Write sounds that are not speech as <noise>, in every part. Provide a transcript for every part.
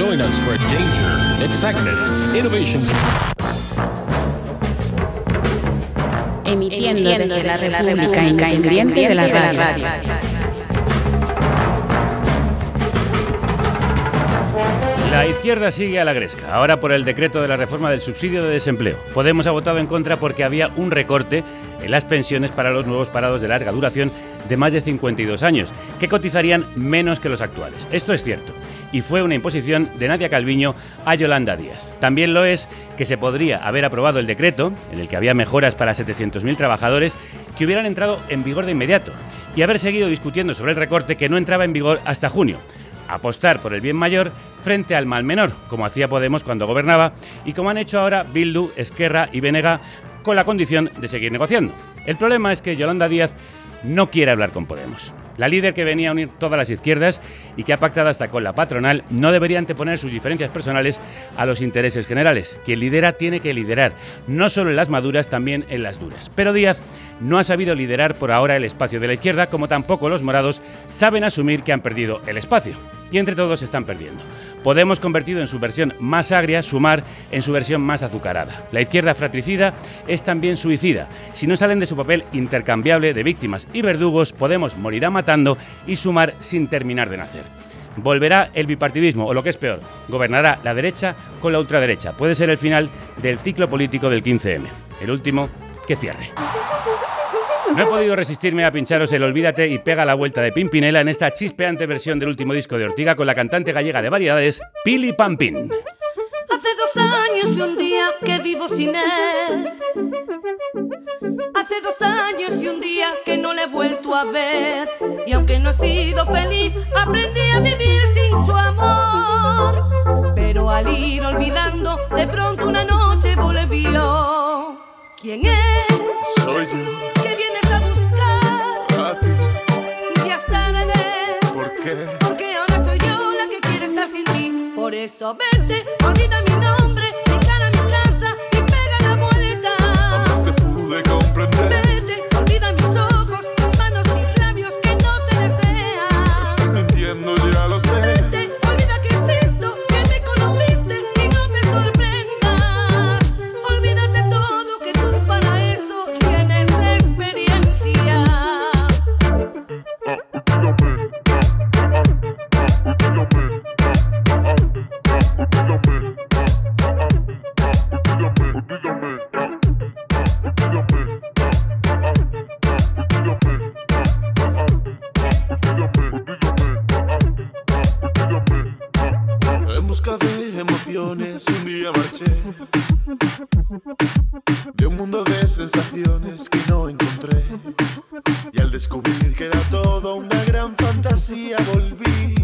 Join us for danger, excitement, innovations. Emitiendo desde la República Independiente de la Radio. La izquierda sigue a la gresca, ahora por el decreto de la reforma del subsidio de desempleo. Podemos ha votado en contra porque había un recorte en las pensiones para los nuevos parados de larga duración de más de 52 años, que cotizarían menos que los actuales. Esto es cierto. Y fue una imposición de Nadia Calviño a Yolanda Díaz. También lo es que se podría haber aprobado el decreto, en el que había mejoras para 700.000 trabajadores, que hubieran entrado en vigor de inmediato, y haber seguido discutiendo sobre el recorte que no entraba en vigor hasta junio apostar por el bien mayor frente al mal menor, como hacía Podemos cuando gobernaba y como han hecho ahora Bildu, Esquerra y Venega con la condición de seguir negociando. El problema es que Yolanda Díaz no quiere hablar con Podemos. La líder que venía a unir todas las izquierdas y que ha pactado hasta con la patronal no debería anteponer sus diferencias personales a los intereses generales. Quien lidera tiene que liderar, no solo en las maduras, también en las duras. Pero Díaz no ha sabido liderar por ahora el espacio de la izquierda, como tampoco los morados saben asumir que han perdido el espacio. Y entre todos están perdiendo. Podemos convertido en su versión más agria, sumar en su versión más azucarada. La izquierda fratricida es también suicida. Si no salen de su papel intercambiable de víctimas y verdugos, Podemos morirá matando y sumar sin terminar de nacer. Volverá el bipartidismo, o lo que es peor, gobernará la derecha con la ultraderecha. Puede ser el final del ciclo político del 15M. El último que cierre. No he podido resistirme a pincharos el Olvídate y pega la vuelta de Pimpinela en esta chispeante versión del último disco de Ortiga con la cantante gallega de variedades, Pili Pampín. Hace dos años y un día que vivo sin él. Hace dos años y un día que no le he vuelto a ver. Y aunque no he sido feliz, aprendí a vivir sin su amor. Pero al ir olvidando, de pronto una noche volvió. ¿Quién es? Soy yo, Porque ahora soy yo la que quiere estar sin ti. Por eso vete, olvida mi nombre, mi cara, mi casa y pega la vuelta. Jamás te pude comprender. Sensaciones que no encontré Y al descubrir que era todo una gran fantasía volví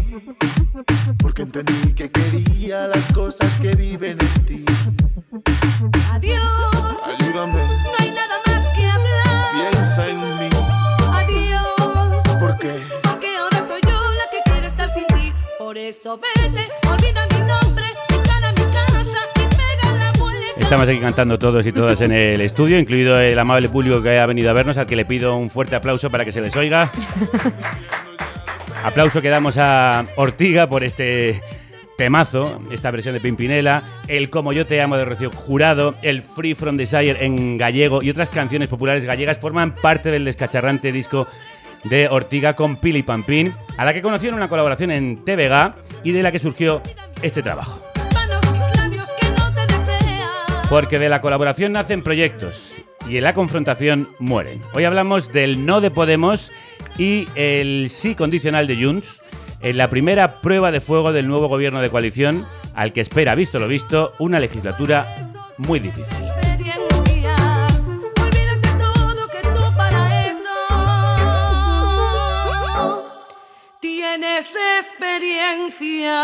Porque entendí que quería las cosas que viven en ti Adiós, Ayúdame, no hay nada más que hablar. piensa en mí Adiós. ¿Por qué? Porque ahora soy yo la que quiere estar sin ti. Por eso vete, Estamos aquí cantando todos y todas en el estudio, incluido el amable público que ha venido a vernos, al que le pido un fuerte aplauso para que se les oiga. <laughs> Aplauso que damos a Ortiga por este temazo, esta versión de Pimpinela, el Como yo te amo de Rocío Jurado, el Free from Desire en gallego y otras canciones populares gallegas forman parte del descacharrante disco de Ortiga con Pili Pampín, a la que conoció en una colaboración en TVG y de la que surgió este trabajo. Porque de la colaboración nacen proyectos y en la confrontación mueren. Hoy hablamos del no de Podemos y el sí condicional de Junts en la primera prueba de fuego del nuevo gobierno de coalición al que espera, visto lo visto, una legislatura muy difícil. Experiencia.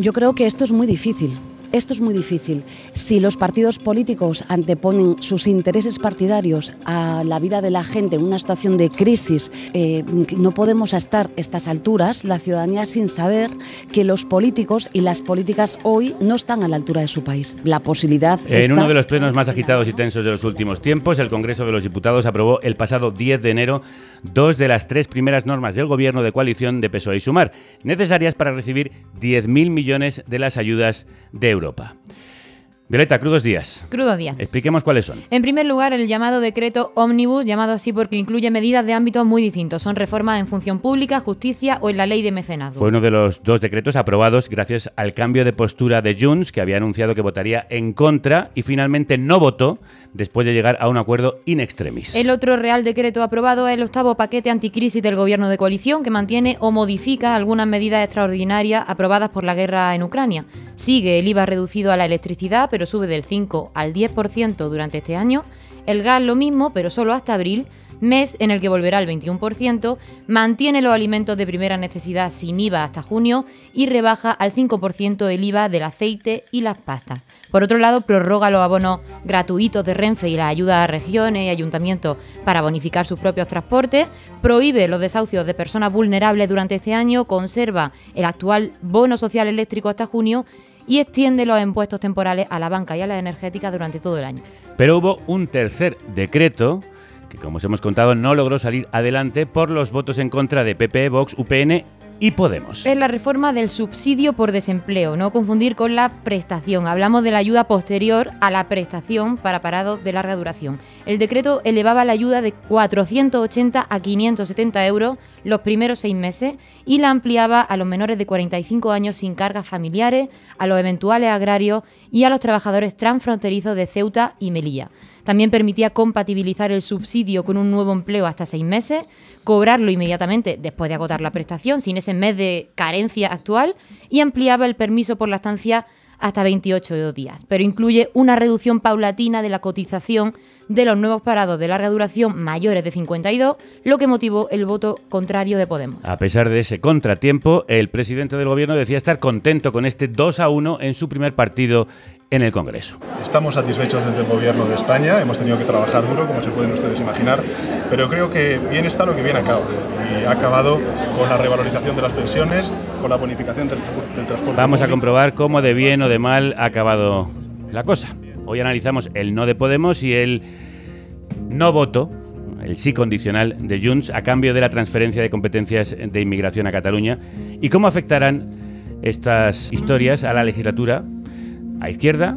Yo creo que esto es muy difícil. Esto es muy difícil. Si los partidos políticos anteponen sus intereses partidarios a la vida de la gente en una situación de crisis, eh, no podemos estar a estas alturas, la ciudadanía, sin saber que los políticos y las políticas hoy no están a la altura de su país. La posibilidad. En está- uno de los plenos más agitados y tensos de los últimos tiempos, el Congreso de los Diputados aprobó el pasado 10 de enero dos de las tres primeras normas del gobierno de coalición de PSOE y Sumar, necesarias para recibir 10.000 millones de las ayudas de Europa. Violeta, crudos días. Crudo días. Expliquemos cuáles son. En primer lugar, el llamado decreto Omnibus, llamado así porque incluye medidas de ámbitos muy distintos. Son reformas en función pública, justicia o en la ley de mecenazgo. Fue uno de los dos decretos aprobados gracias al cambio de postura de Junts, que había anunciado que votaría en contra y finalmente no votó después de llegar a un acuerdo in extremis. El otro Real Decreto aprobado es el octavo paquete anticrisis del Gobierno de coalición que mantiene o modifica algunas medidas extraordinarias aprobadas por la guerra en Ucrania. Sigue el IVA reducido a la electricidad, pero sube del 5 al 10% durante este año. El gas lo mismo, pero solo hasta abril, mes en el que volverá al 21%. Mantiene los alimentos de primera necesidad sin IVA hasta junio y rebaja al 5% el IVA del aceite y las pastas. Por otro lado, prorroga los abonos gratuitos de Renfe y las ayudas a regiones y ayuntamientos para bonificar sus propios transportes, prohíbe los desahucios de personas vulnerables durante este año, conserva el actual bono social eléctrico hasta junio y extiende los impuestos temporales a la banca y a la energética durante todo el año. Pero hubo un tercer decreto que, como os hemos contado, no logró salir adelante por los votos en contra de PP, Vox, UPN y Podemos. Es la reforma del subsidio por desempleo, no confundir con la prestación. Hablamos de la ayuda posterior a la prestación para parados de larga duración. El decreto elevaba la ayuda de 480 a 570 euros los primeros seis meses y la ampliaba a los menores de 45 años sin cargas familiares, a los eventuales agrarios y a los trabajadores transfronterizos de Ceuta y Melilla. También permitía compatibilizar el subsidio con un nuevo empleo hasta seis meses, cobrarlo inmediatamente después de agotar la prestación, sin ese mes de carencia actual, y ampliaba el permiso por la estancia hasta 28 días. Pero incluye una reducción paulatina de la cotización de los nuevos parados de larga duración mayores de 52, lo que motivó el voto contrario de Podemos. A pesar de ese contratiempo, el presidente del gobierno decía estar contento con este 2 a 1 en su primer partido en el Congreso. Estamos satisfechos desde el Gobierno de España, hemos tenido que trabajar duro, como se pueden ustedes imaginar, pero creo que bien está lo que bien acaba. Y ha acabado con la revalorización de las pensiones, con la bonificación del, del transporte. Vamos a comprobar cómo de bien o de mal ha acabado la cosa. Hoy analizamos el no de Podemos y el no voto, el sí condicional de Junts a cambio de la transferencia de competencias de inmigración a Cataluña y cómo afectarán estas historias a la legislatura a izquierda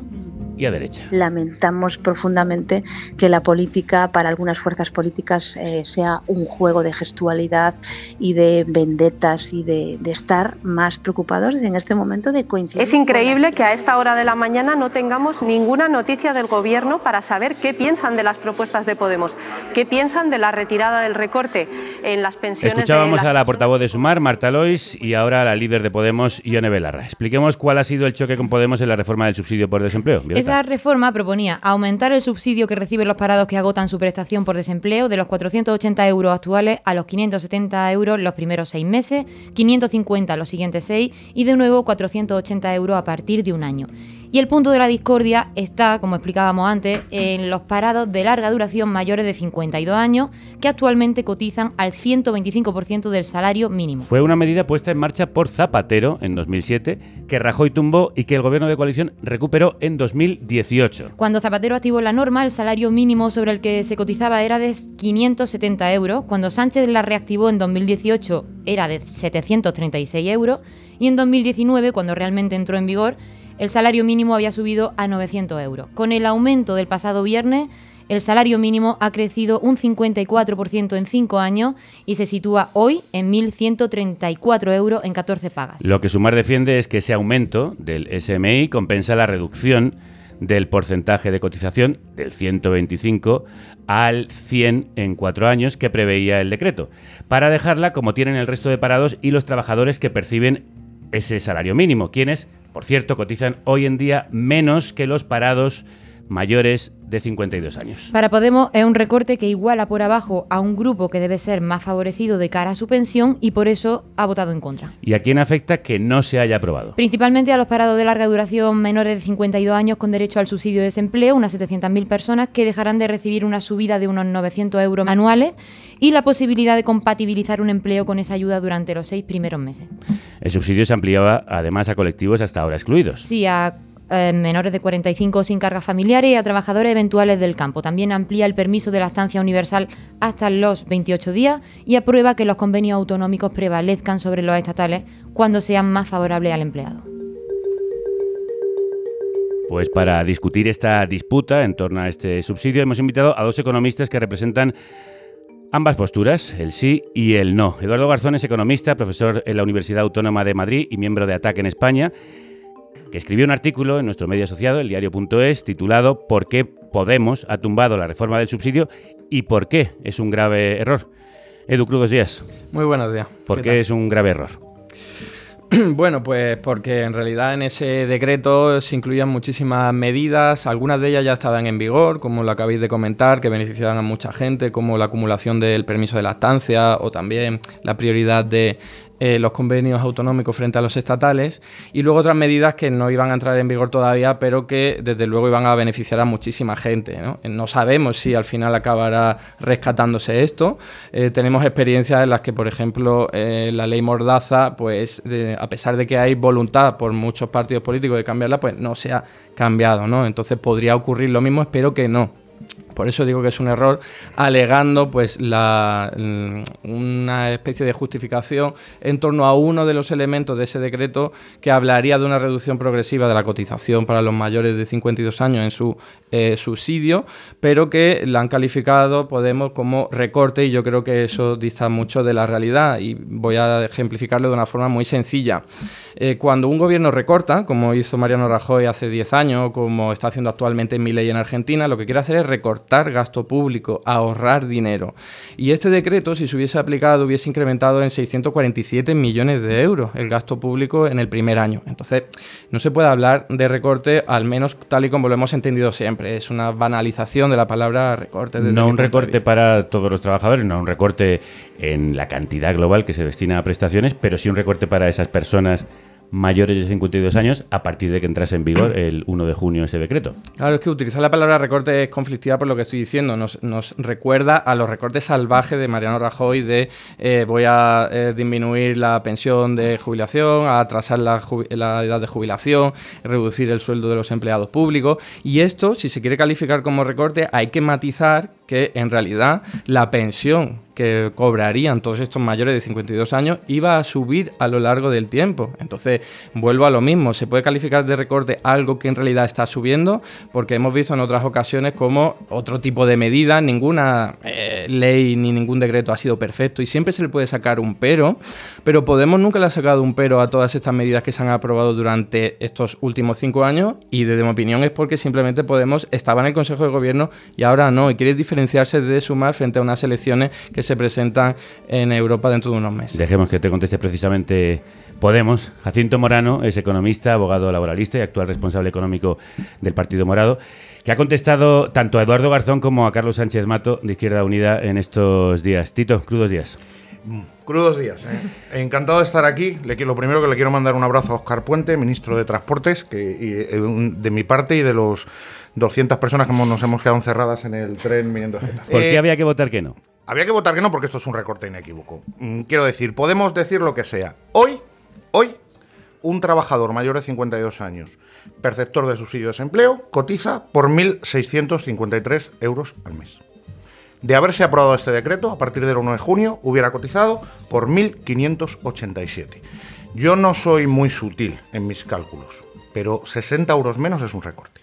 y a derecha. Lamentamos profundamente que la política para algunas fuerzas políticas eh, sea un juego de gestualidad y de vendetas y de, de, estar más preocupados en este momento de coincidir. Es increíble que a esta hora de la mañana no tengamos ninguna noticia del Gobierno para saber qué piensan de las propuestas de Podemos, qué piensan de la retirada del recorte en las pensiones. Escuchábamos de las a la portavoz de Sumar, Marta Lois, y ahora a la líder de Podemos, Ione Belarra. Expliquemos cuál ha sido el choque con Podemos en la reforma del subsidio por desempleo. Violeta. Esa reforma proponía aumentar el subsidio que reciben los parados que agotan su prestación por desempleo de los 480 euros actuales a los 570 euros los primeros seis meses, 550 los siguientes seis y de nuevo 480 euros a partir de un año. Y el punto de la discordia está, como explicábamos antes, en los parados de larga duración mayores de 52 años que actualmente cotizan al 125% del salario mínimo. Fue una medida puesta en marcha por Zapatero en 2007, que Rajoy tumbó y que el gobierno de coalición recuperó en 2018. Cuando Zapatero activó la norma, el salario mínimo sobre el que se cotizaba era de 570 euros. Cuando Sánchez la reactivó en 2018 era de 736 euros. Y en 2019, cuando realmente entró en vigor, el salario mínimo había subido a 900 euros. Con el aumento del pasado viernes, el salario mínimo ha crecido un 54% en 5 años y se sitúa hoy en 1.134 euros en 14 pagas. Lo que Sumar defiende es que ese aumento del SMI compensa la reducción del porcentaje de cotización del 125 al 100 en cuatro años que preveía el decreto, para dejarla como tienen el resto de parados y los trabajadores que perciben ese salario mínimo, quienes, por cierto, cotizan hoy en día menos que los parados mayores de 52 años. Para Podemos es un recorte que iguala por abajo a un grupo que debe ser más favorecido de cara a su pensión y por eso ha votado en contra. ¿Y a quién afecta que no se haya aprobado? Principalmente a los parados de larga duración menores de 52 años con derecho al subsidio de desempleo, unas 700.000 personas que dejarán de recibir una subida de unos 900 euros anuales y la posibilidad de compatibilizar un empleo con esa ayuda durante los seis primeros meses. El subsidio se ampliaba además a colectivos hasta ahora excluidos. Sí, a eh, menores de 45 sin cargas familiares y a trabajadores eventuales del campo. También amplía el permiso de la estancia universal hasta los 28 días y aprueba que los convenios autonómicos prevalezcan sobre los estatales cuando sean más favorables al empleado. Pues para discutir esta disputa en torno a este subsidio hemos invitado a dos economistas que representan ambas posturas, el sí y el no. Eduardo Garzón es economista, profesor en la Universidad Autónoma de Madrid y miembro de ATAC en España, que escribió un artículo en nuestro medio asociado, el diario.es, titulado ¿Por qué Podemos ha tumbado la reforma del subsidio y por qué es un grave error? Edu, crudos días. Muy buenos días. ¿Por qué, qué es un grave error? <clears throat> Bueno, pues porque en realidad en ese decreto se incluían muchísimas medidas, algunas de ellas ya estaban en vigor, como lo acabáis de comentar, que beneficiaban a mucha gente, como la acumulación del permiso de lactancia o también la prioridad de eh, los convenios autonómicos frente a los estatales y luego otras medidas que no iban a entrar en vigor todavía, pero que desde luego iban a beneficiar a muchísima gente. No, sabemos si al final acabará rescatándose esto. Eh, tenemos experiencias en las que, por ejemplo, eh, la ley Mordaza, pues a pesar de que hay voluntad por muchos partidos políticos de cambiarla, pues no se ha cambiado. ¿no? Entonces podría ocurrir lo mismo, espero que no. Por eso digo que es un error, alegando pues la, una especie de justificación en torno a uno de los elementos de ese decreto que hablaría de una reducción progresiva de la cotización para los mayores de 52 años en su eh, subsidio, pero que la han calificado Podemos como recorte y yo creo que eso dista mucho de la realidad y voy a ejemplificarlo de una forma muy sencilla. Eh, cuando un gobierno recorta, como hizo Mariano Rajoy hace 10 años, como está haciendo actualmente en mi ley en Argentina, lo que quiere hacer es recortar gasto público, ahorrar dinero. Y este decreto, si se hubiese aplicado, hubiese incrementado en 647 millones de euros el gasto público en el primer año. Entonces, no se puede hablar de recorte, al menos tal y como lo hemos entendido siempre. Es una banalización de la palabra recorte. No un recorte para todos los trabajadores, no un recorte en la cantidad global que se destina a prestaciones, pero sí un recorte para esas personas mayores de 52 años a partir de que entrase en vigor el 1 de junio ese decreto. Claro, es que utilizar la palabra recorte es conflictiva por lo que estoy diciendo. Nos, recuerda a los recortes salvajes de Mariano Rajoy de eh, voy a eh, disminuir la pensión de jubilación, a atrasar la, la, edad de jubilación, reducir el sueldo de los empleados públicos. Y esto, si se quiere calificar como recorte, hay que matizar que en realidad la pensión que cobrarían todos estos mayores de 52 años iba a subir a lo largo del tiempo. Entonces, vuelvo a lo mismo, se puede calificar de recorte algo que en realidad está subiendo, porque hemos visto en otras ocasiones como otro tipo de medidas, ninguna eh, ley ni ningún decreto ha sido perfecto y siempre se le puede sacar un pero, pero Podemos nunca le ha sacado un pero a todas estas medidas que se han aprobado durante estos últimos cinco años y desde mi opinión es porque simplemente Podemos estaba en el Consejo de Gobierno y ahora no, y quiere diferenciarse de Sumar frente a unas elecciones que se presentan en Europa dentro de unos meses. Dejemos que te conteste precisamente Podemos. Jacinto Morano es economista, abogado laboralista y actual responsable económico del Partido Morado, que ha contestado tanto a Eduardo Garzón como a Carlos Sánchez Mato de Izquierda Unida en estos días. Tito, crudos días. Crudos días. ¿eh? Encantado de estar aquí. lo primero que le quiero mandar un abrazo a Oscar Puente, ministro de Transportes, que eh, de mi parte y de los 200 personas que nos hemos quedado encerradas en el tren viniendo ¿Por qué eh, había que votar que no? Había que votar que no porque esto es un recorte inequívoco. Mm, quiero decir, podemos decir lo que sea. Hoy, hoy, un trabajador mayor de 52 años, perceptor del subsidio de desempleo, cotiza por 1.653 euros al mes. De haberse aprobado este decreto, a partir del 1 de junio, hubiera cotizado por 1.587. Yo no soy muy sutil en mis cálculos, pero 60 euros menos es un recorte.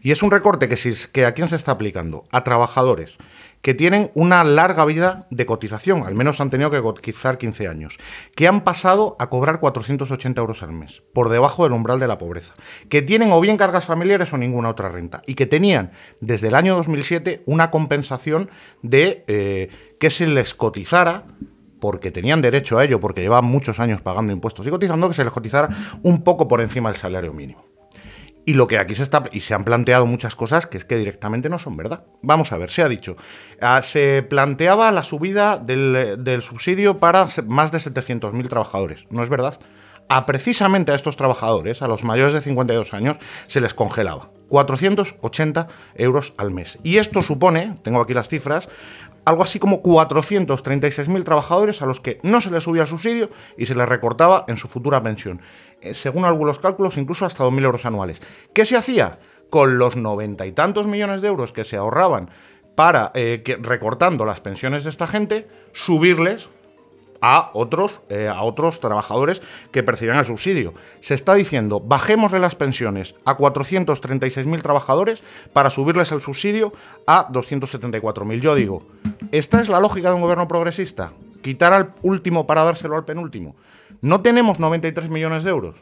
Y es un recorte que, si, que a quién se está aplicando? A trabajadores que tienen una larga vida de cotización, al menos han tenido que cotizar 15 años, que han pasado a cobrar 480 euros al mes, por debajo del umbral de la pobreza, que tienen o bien cargas familiares o ninguna otra renta, y que tenían desde el año 2007 una compensación de eh, que se les cotizara porque tenían derecho a ello, porque llevaban muchos años pagando impuestos y cotizando, que se les cotizara un poco por encima del salario mínimo. Y lo que aquí se está y se han planteado muchas cosas que es que directamente no son verdad. Vamos a ver, se ha dicho. ah, se planteaba la subida del, del subsidio para más de 700.000 trabajadores. No es verdad. A precisamente a estos trabajadores, a los mayores de 52 años, se les congelaba 480 euros al mes. Y esto supone, tengo aquí las cifras, algo así como 436.000 trabajadores a los que no se les subía el subsidio y se les recortaba en su futura pensión. Eh, según algunos cálculos, incluso hasta 2.000 euros anuales. ¿Qué se hacía? Con los noventa y tantos millones de euros que se ahorraban para, eh, que, recortando las pensiones de esta gente, subirles a otros, eh, a otros trabajadores que percibían el subsidio. Se está diciendo, bajémosle las pensiones a 436.000 trabajadores para subirles el subsidio a 274.000. Yo digo, ¿esta es la lógica de un gobierno progresista? Quitar al último para dárselo al penúltimo. No tenemos 93 millones de euros.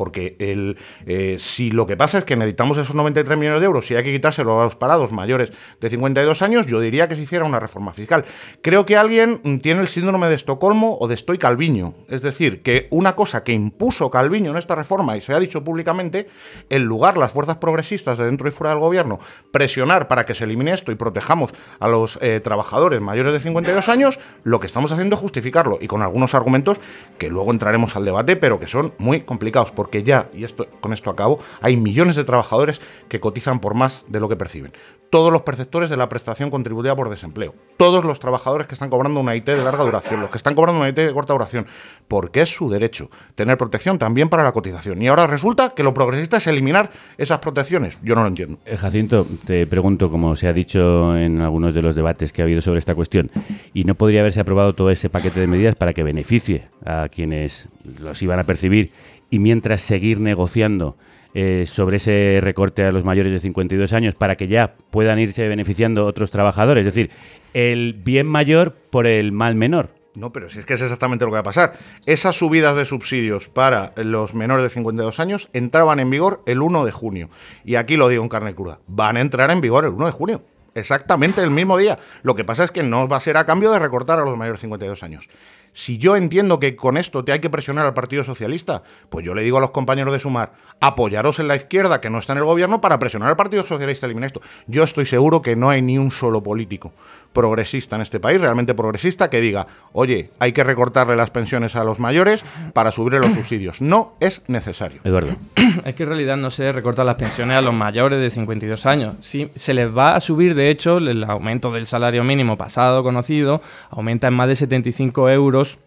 Porque el, eh, si lo que pasa es que necesitamos esos 93 millones de euros y hay que quitárselo a los parados mayores de 52 años, yo diría que se hiciera una reforma fiscal. Creo que alguien tiene el síndrome de Estocolmo o de Estoy Calviño. Es decir, que una cosa que impuso Calviño en esta reforma y se ha dicho públicamente, en lugar las fuerzas progresistas de dentro y fuera del gobierno presionar para que se elimine esto y protejamos a los eh, trabajadores mayores de 52 años, lo que estamos haciendo es justificarlo y con algunos argumentos que luego entraremos al debate, pero que son muy complicados, porque ya, y esto con esto acabo, hay millones de trabajadores que cotizan por más de lo que perciben. Todos los perceptores de la prestación contributiva por desempleo, todos los trabajadores que están cobrando una IT de larga duración, los que están cobrando una IT de corta duración, porque es su derecho tener protección también para la cotización. Y ahora resulta que lo progresista es eliminar esas protecciones. Yo no lo entiendo. Eh, Jacinto, te pregunto, como se ha dicho en algunos de los debates que ha habido sobre esta cuestión, ¿y no podría haberse aprobado todo ese paquete de medidas para que beneficie a quienes los iban a percibir y mientras seguir negociando eh, sobre ese recorte a los mayores de 52 años para que ya puedan irse beneficiando otros trabajadores? Es decir, el bien mayor por el mal menor. No, pero si es que es exactamente lo que va a pasar. Esas subidas de subsidios para los menores de 52 años entraban en vigor el 1 de junio. Y aquí lo digo en carne cruda. Van a entrar en vigor el 1 de junio. Exactamente el mismo día. Lo que pasa es que no va a ser a cambio de recortar a los mayores de 52 años. Si yo entiendo que con esto te hay que presionar al Partido Socialista, pues yo le digo a los compañeros de Sumar, apoyaros en la izquierda que no está en el gobierno para presionar al Partido Socialista a eliminar esto. Yo estoy seguro que no hay ni un solo político progresista en este país, realmente progresista, que diga, oye, hay que recortarle las pensiones a los mayores para subirle los subsidios. No es necesario. Eduardo. <clears throat> Es que en realidad no se recortan las pensiones a los mayores de 52 años. Sí, se les va a subir, de hecho, el aumento del salario mínimo pasado conocido aumenta en más de 75 euros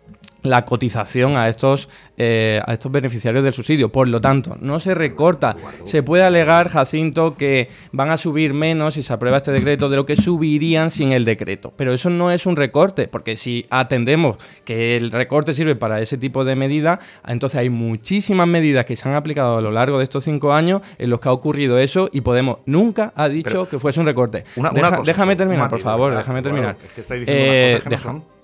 la cotización a estos, eh, a estos beneficiarios del subsidio. Por lo tanto, no se recorta. Se puede alegar, Jacinto, que van a subir menos si se aprueba este decreto de lo que subirían sin el decreto. Pero eso no es un recorte, porque si atendemos que el recorte sirve para ese tipo de medida, entonces hay muchísimas medidas que se han aplicado a lo largo de estos cinco años en los que ha ocurrido eso y Podemos nunca ha dicho Pero que fuese un recorte. una- una Deja- cosa, déjame terminar, por favor, déjame terminar.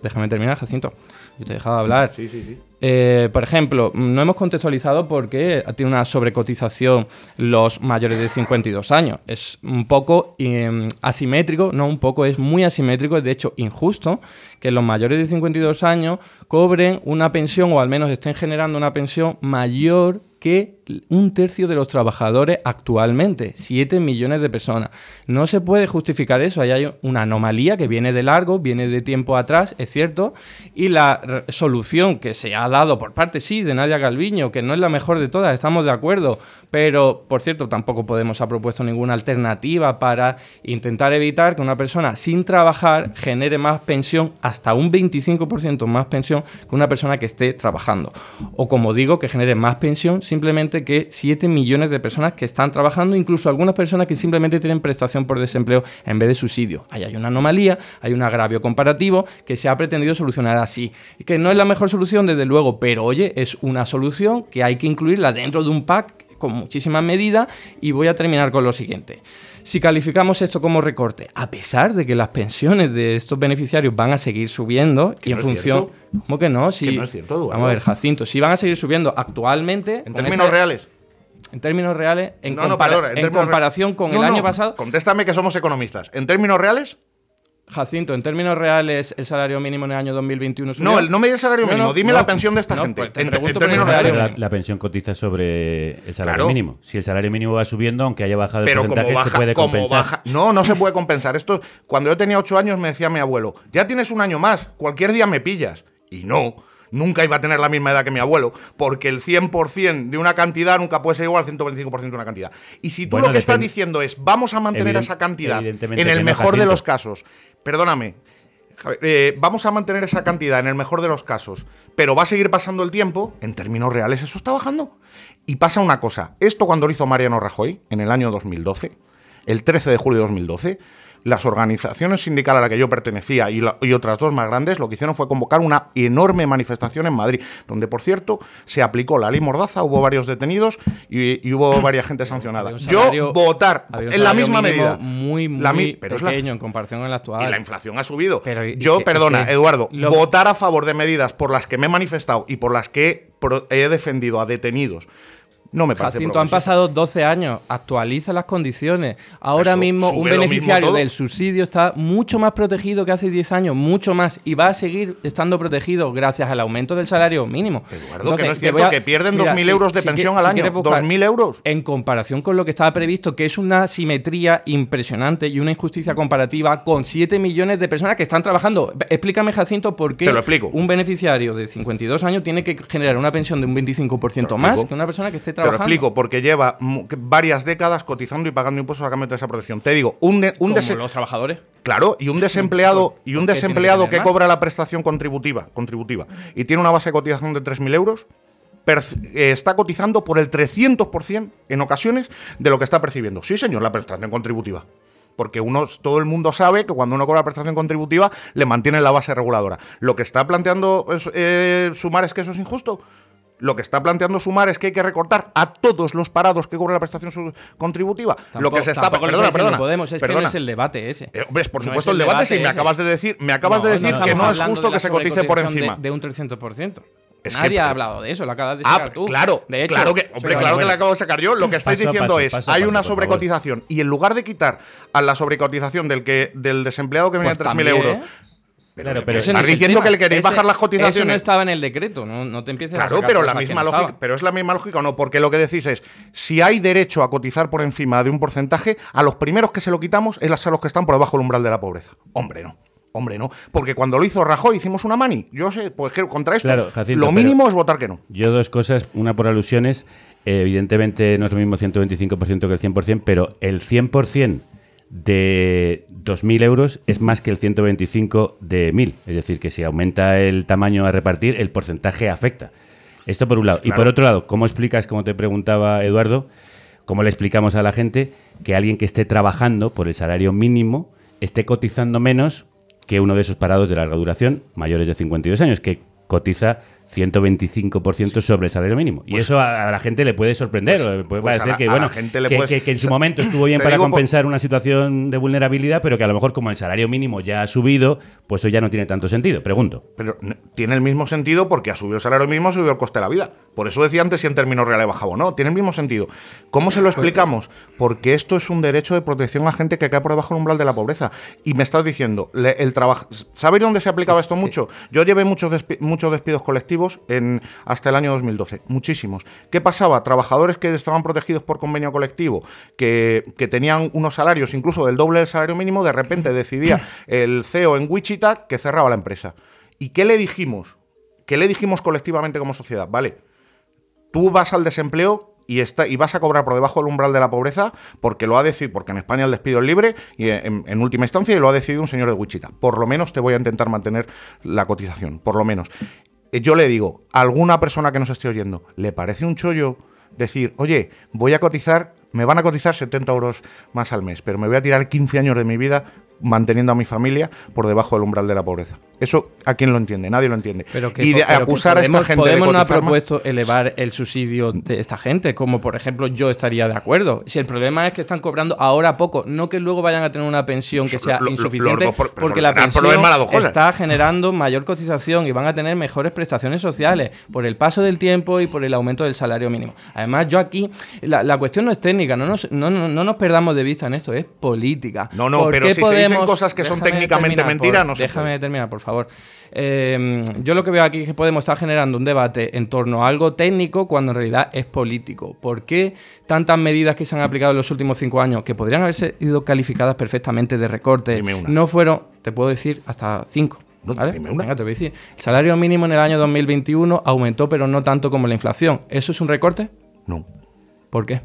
déjame terminar, Jacinto. Yo te he dejado hablar. Sí, sí, sí. Eh, por ejemplo, no hemos contextualizado por qué tiene una sobrecotización los mayores de 52 años. Es un poco eh, asimétrico, no un poco, es muy asimétrico, es de hecho injusto que los mayores de 52 años cobren una pensión o al menos estén generando una pensión mayor que un tercio de los trabajadores actualmente, 7 millones de personas. No se puede justificar eso, ahí hay una anomalía que viene de largo, viene de tiempo atrás, es cierto, y la solución que se ha dado por parte, sí, de Nadia Calviño, que no es la mejor de todas, estamos de acuerdo, pero, por cierto, tampoco Podemos ha propuesto ninguna alternativa para intentar evitar que una persona sin trabajar genere más pensión, hasta un 25% más pensión que una persona que esté trabajando. O como digo, que genere más pensión simplemente que 7 millones de personas que están trabajando, incluso algunas personas que simplemente tienen prestación por desempleo en vez de subsidio. Ahí hay una anomalía, hay un agravio comparativo que se ha pretendido solucionar así. Y que no es la mejor solución, desde luego, pero oye, es una solución que hay que incluirla dentro de un pack con muchísimas medidas y voy a terminar con lo siguiente. Si calificamos esto como recorte, a pesar de que las pensiones de estos beneficiarios van a seguir subiendo y en función... ¿Cómo que no? Si, Que no es cierto, Eduardo. Vamos a ver, Jacinto, si van a seguir subiendo actualmente... En términos este- reales. En términos reales, en, No, no, compara- perdona, en términos re- comparación con el año pasado... Contéstame que somos economistas. En términos reales, Jacinto, en términos reales, el salario mínimo en el año 2021 subió. No, el- no me digas salario mínimo, dime la pensión de esta gente. pues te En- en pregunto el términos reales. La, la pensión cotiza sobre el salario Claro. mínimo. Si el salario mínimo va subiendo, aunque haya bajado el Pero porcentaje, como baja, se puede compensar. baja. No, no se puede compensar. Esto, cuando yo tenía ocho años, me decía mi abuelo, ya tienes un año más, cualquier día me pillas. Y no, nunca iba a tener la misma edad que mi abuelo, porque el 100% de una cantidad nunca puede ser igual al 125% de una cantidad. Y si tú Bueno, lo que estás diciendo es, vamos a mantener esa cantidad, en el mejor de los casos, perdóname, eh, vamos a mantener esa cantidad en el mejor de los casos, pero va a seguir pasando el tiempo, en términos reales eso está bajando. Y pasa una cosa, esto cuando lo hizo Mariano Rajoy en el año 2012, el 13 de julio de 2012, las organizaciones sindicales a las que yo pertenecía y, la- y otras dos más grandes lo que hicieron fue convocar una enorme manifestación en Madrid, donde por cierto se aplicó la ley Mordaza, hubo varios detenidos y, y hubo varias gente sancionada. Yo votar en la misma medida. Muy, muy La pero es la- pequeño en comparación con el actual. y la inflación ha subido. Yo, que- perdona, que Eduardo, lo- votar a favor de medidas por las que me he manifestado y por las que he defendido a detenidos no me parece Jacinto, han pasado 12 años, actualiza las condiciones. Ahora Eso, mismo un beneficiario del subsidio está mucho más protegido que hace 10 años, mucho más, y va a seguir estando protegido gracias al aumento del salario mínimo. Eduardo, que no es cierto, a- que pierden Mira, 2.000 si- euros de si pensión al si año. quieres buscar- 2.000 euros. En comparación con lo que estaba previsto, que es una simetría impresionante y una injusticia comparativa con 7 millones de personas que están trabajando. Explícame, Jacinto, por qué Te lo explico. un beneficiario de 52 años tiene que generar una pensión de un 25% más que una persona que esté Te lo explico, porque lleva varias décadas cotizando y pagando impuestos a cambio de esa protección. Te digo, un, de- un Como los trabajadores. Claro, y un desempleado, y un ¿Por qué desempleado que cobra la prestación contributiva, contributiva y tiene una base de cotización de 3.000 euros, eh, está cotizando por el 300% en ocasiones de lo que está percibiendo. Sí, señor, la prestación contributiva. Porque uno, todo el mundo sabe que cuando uno cobra prestación contributiva le mantiene la base reguladora. Lo que está planteando es, eh, Sumar es que eso es injusto. Lo que está planteando Sumar es que hay que recortar a todos los parados que cobran la prestación contributiva. lo que se está perdona, perdona, Podemos, es que no es el debate ese. Eh, hombre, por No supuesto es el debate, si me acabas de decir, me acabas de decir no que no es justo que se cotice por encima. De, de un 300%. Es que- Nadie ha hablado de eso, lo acabas de Ah, sacar tú. claro, de hecho, claro que, hombre, claro que la acabo de sacar yo. Lo que estáis Paso a diciendo paso, es, paso a hay una sobrecotización y en lugar de quitar a la sobrecotización del que del desempleado que viene Pues de 3.000 también, euros, ¿eh? Pero, Claro, pero estás diciendo que le queréis Ese- bajar las Eso no cotizaciones. estaba en el decreto, no, no te empieces a Claro, pero la misma no lógica, pero es la misma lógica o no, porque lo que decís es, si hay derecho a cotizar por encima de un porcentaje, a los primeros que se lo quitamos es a los que están por debajo del umbral de la pobreza. Hombre, no. Hombre, no. Porque cuando lo hizo Rajoy hicimos una mani. Yo sé, pues que contra esto, Claro, Jacinto, lo mínimo es votar que no. Yo dos cosas, una por alusiones, eh, evidentemente no es lo mismo 125% que el 100%, pero el 100% de 2.000 euros es más que el 125 de 1.000. Es decir, que si aumenta el tamaño a repartir, el porcentaje afecta. Esto por un lado. Y por otro lado, ¿cómo explicas, como te preguntaba Eduardo, cómo le explicamos a la gente que alguien que esté trabajando por el salario mínimo esté cotizando menos que uno de esos parados de larga duración, mayores de 52 años, que cotiza 125% sobre el salario mínimo. y Pues- eso a, la gente le puede sorprender, pues- puede pues a parecer la- que, bueno, gente que, puedes- que- que en su momento estuvo <laughs> bien para digo compensar una situación de vulnerabilidad, pero que a lo mejor como el salario mínimo ya ha subido, pues eso ya no tiene tanto sentido. Pregunto. Pero tiene el mismo sentido porque ha subido el salario mínimo, ha subido el coste de la vida. Por eso decía antes si en términos reales bajaba o no. Tiene el mismo sentido. ¿Cómo se lo explicamos? Porque esto es un derecho de protección a gente que cae por debajo del umbral de la pobreza. Y me estás diciendo, le- el trabajo. ¿Sabéis dónde se aplicaba esto mucho? Yo llevé muchos, despi- muchos despidos colectivos en, hasta el año 2012. Muchísimos. ¿Qué pasaba? Trabajadores que estaban protegidos por convenio colectivo, que, que tenían unos salarios incluso del doble del salario mínimo, de repente decidía <clears throat> el CEO en Wichita que cerraba la empresa. ¿Y qué le dijimos? ¿Qué le dijimos colectivamente como sociedad? Vale, tú vas al desempleo y, está, y vas a cobrar por debajo del umbral de la pobreza porque lo ha decidido, porque en España el despido es libre y en, última instancia y lo ha decidido un señor de Wichita. Por lo menos te voy a intentar mantener la cotización, por lo menos. Eh, Yo le digo, a alguna persona que nos esté oyendo, ¿le parece un chollo decir, oye, voy a cotizar, me van a cotizar 70 euros más al mes, pero me voy a tirar 15 años de mi vida manteniendo a mi familia por debajo del umbral de la pobreza? Eso, ¿a quién lo entiende? Nadie lo entiende. Pero que, y de pero que acusar a esta Podemos- gente Podemos de no ha más- propuesto elevar el subsidio de esta gente, como por ejemplo yo estaría de acuerdo. Si el problema es que están cobrando ahora poco, no que luego vayan a tener una pensión que sea lo- insuficiente, por- porque la pensión está generando mayor cotización y van a tener mejores prestaciones sociales por el paso del tiempo y por el aumento del salario mínimo. Además, yo aquí, la, la cuestión no es técnica, no nos, no, no- no nos perdamos de vista en esto, es política. No, no, ¿Por pero qué si se dice podemos- cosas que son técnicamente mentiras, no Déjame terminar, por favor. Eh, yo lo que veo aquí es que Podemos estar generando un debate en torno a algo técnico cuando en realidad es político. ¿Por qué tantas medidas que se han aplicado en los últimos cinco años, que podrían haber sido calificadas perfectamente de recorte, no fueron, te puedo decir, hasta cinco? ¿vale? Venga, te voy a decir. El salario mínimo en el año 2021 aumentó, pero no tanto como la inflación. ¿Eso es un recorte? No. ¿Por qué?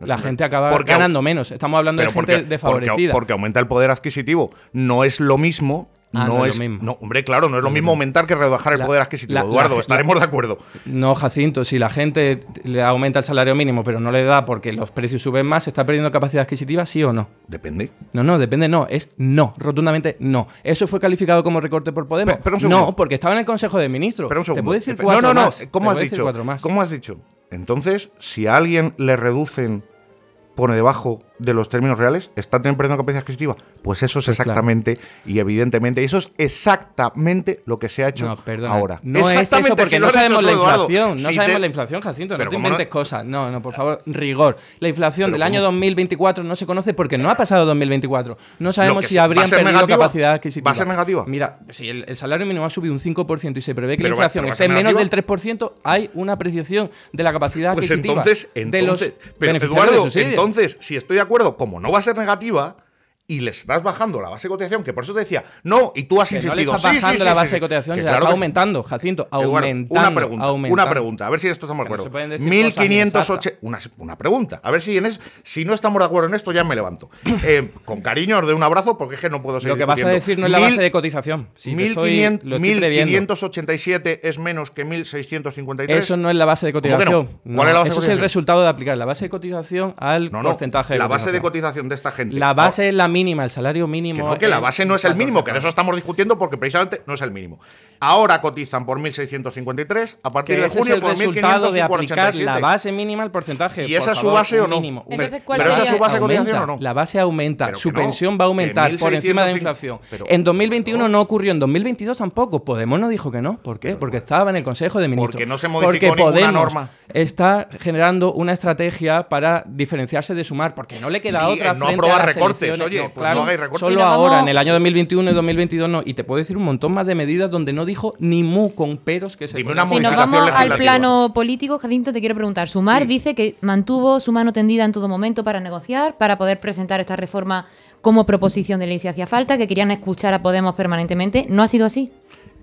No la gente acaba porque- ganando menos. Estamos hablando de gente porque, desfavorecida. Porque, porque aumenta el poder adquisitivo. No es lo mismo. Ah, no, no es lo mismo. No, hombre, claro, no es lo mismo aumentar que rebajar el La- poder adquisitivo. la- Eduardo, estaremos de acuerdo. No, Jacinto, si la gente le aumenta el salario mínimo, pero no le da porque los precios suben más, ¿está perdiendo capacidad adquisitiva, sí o no? Depende. No, no, depende, no, es no, rotundamente no. ¿Eso fue calificado como recorte por Podemos? Pero no, porque estaba en el Consejo de Ministros. Pero un Te puedo decir cuatro no, no, no. más. ¿Cómo has dicho? cuatro más. ¿Cómo has dicho? Entonces, si a alguien le reducen por debajo de los términos reales, ¿está perdiendo capacidad adquisitiva? Pues eso es Pues claro. exactamente y evidentemente, eso es exactamente lo que se ha hecho No, perdona. ahora. No es eso porque si no sabemos la inflación. No Si sabemos te- la inflación, Jacinto. Pero no te inventes cosas. No, no, por favor, rigor. La inflación Pero del año ¿cómo? 2024 no se conoce porque no ha pasado 2024. No sabemos si se- ¿va a habrían perdido negativa? capacidad adquisitiva. ¿Va a ser negativa? Mira, si el, el salario mínimo ha subido un 5% y se prevé que Pero la inflación esté menos del 3%, hay una apreciación de la capacidad Pues adquisitiva entonces, de entonces, los pero Eduardo, de entonces, si estoy de como no va a ser negativa y les estás bajando la base de cotización, que por eso te decía, no, y tú has Que no le insistido, está sí, sí, bajando la base sí, de cotización, que ya claro está que aumentando, Jacinto, Eduardo, aumentando. una pregunta, aumentando. una pregunta, a ver si en esto estamos de no acuerdo. cosas 1580, una, una pregunta, a ver si en es, si no estamos de acuerdo en esto ya me levanto. <clears throat> Eh, con cariño os doy un abrazo porque es que no puedo seguir Lo que vas a decir no es la base de cotización. Estoy- 1500 lo estoy previendo. 1587 es menos que 1653. Eso no es la base de ¿Cómo que no? cotización. ¿Cuál No, es la base de Eso es el cotización? resultado de aplicar la base de cotización al No, no, porcentaje de la base de cotización. cotización de esta gente. La base es la mínima, el salario mínimo. Que no, que la base no es el mínimo, que de eso estamos discutiendo porque precisamente no es el mínimo. Ahora cotizan por 1.653, a partir Que de ese junio es el por resultado de aplicar 1.587. la base mínima al porcentaje. ¿Y esa es su base o no? mínimo. Entonces, Pero ¿cuál ¿pero esa es su base cotización o no? La base aumenta, Pero su no, pensión va a aumentar por encima de la 1.605, inflación. pero- en 2021 no ocurrió, en 2022 tampoco. Podemos no dijo que no. ¿Por qué? Porque estaba en el Consejo de Ministros. Porque no se modificó Porque ninguna Podemos norma. Está generando una estrategia para diferenciarse de sumar, porque no le queda Sí, otra en no aprobar a las recortes, elecciones. oye, No, pues claro, no hagáis recortes. Solo ahora, vamos- en el año 2021 y 2022 no. Y te puedo decir un montón más de medidas donde no dijo ni mu con peros que se Dime una Si nos vamos al plano político, Jacinto, te quiero preguntar. Sumar dice que mantuvo su mano tendida en todo momento para negociar, para poder presentar esta reforma como proposición de ley si hacía falta, que querían escuchar a Podemos permanentemente. ¿No ha sido así?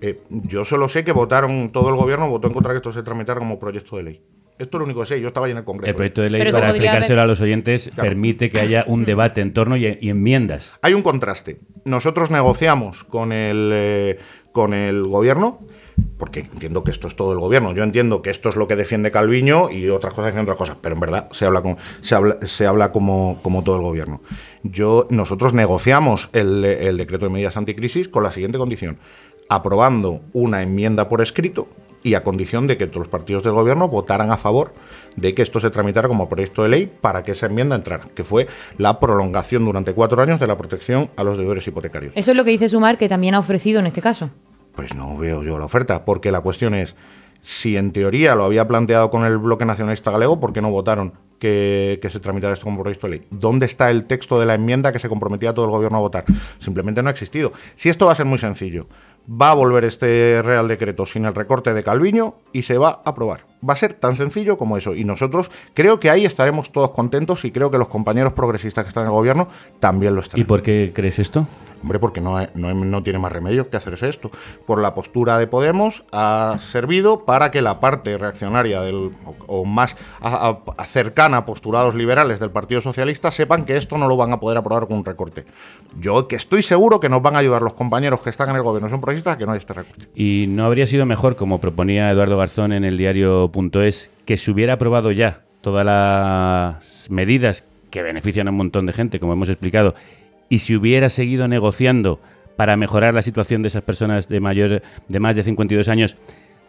Eh, yo solo sé que votaron, todo el gobierno votó en contra de que esto se tramitara como proyecto de ley. Esto es lo único que sé, yo estaba ahí en el Congreso. El proyecto de ley, Pero para explicárselo haber- a los oyentes, Claro. permite que haya un debate en torno y, y enmiendas. Hay un contraste. Nosotros negociamos con el, eh, con el gobierno, porque entiendo que esto es todo el gobierno. Yo entiendo que esto es lo que defiende Calviño y otras cosas defienden otras cosas, pero en verdad se habla, con, se habla, se habla como, como todo el gobierno. Yo, nosotros negociamos el, el decreto de medidas anticrisis con la siguiente condición: aprobando una enmienda por escrito y a condición de que todos los partidos del gobierno votaran a favor de que esto se tramitara como proyecto de ley para que esa enmienda entrara, que fue la prolongación durante cuatro años de la protección a los deudores hipotecarios. Eso es lo que dice Sumar, que también ha ofrecido en este caso. Pues no veo yo la oferta, porque la cuestión es, si en teoría lo había planteado con el bloque nacionalista galego, ¿por qué no votaron que, que se tramitara esto como proyecto de ley? ¿Dónde está el texto de la enmienda que se comprometía a todo el gobierno a votar? Simplemente no ha existido. Si esto va a ser muy sencillo, va a volver este Real Decreto sin el recorte de Calviño y se va a aprobar. Va a ser tan sencillo como eso. Y nosotros creo que ahí estaremos todos contentos y creo que los compañeros progresistas que están en el gobierno también lo estarán. ¿Y por qué crees esto? Hombre, porque no, no, no tiene más remedio que hacerse esto. Por la postura de Podemos ha servido para que la parte reaccionaria del, o, o más a- a- a cercana a postulados liberales del Partido Socialista sepan que esto no lo van a poder aprobar con un recorte. Yo que estoy seguro que nos van a ayudar los compañeros que están en el gobierno, son progresistas, a que no haya este recorte. ¿Y no habría sido mejor, como proponía Eduardo Garzón en el diario.es, que se hubiera aprobado ya todas las medidas que benefician a un montón de gente, como hemos explicado, y si hubiera seguido negociando para mejorar la situación de esas personas de mayor de más de 52 años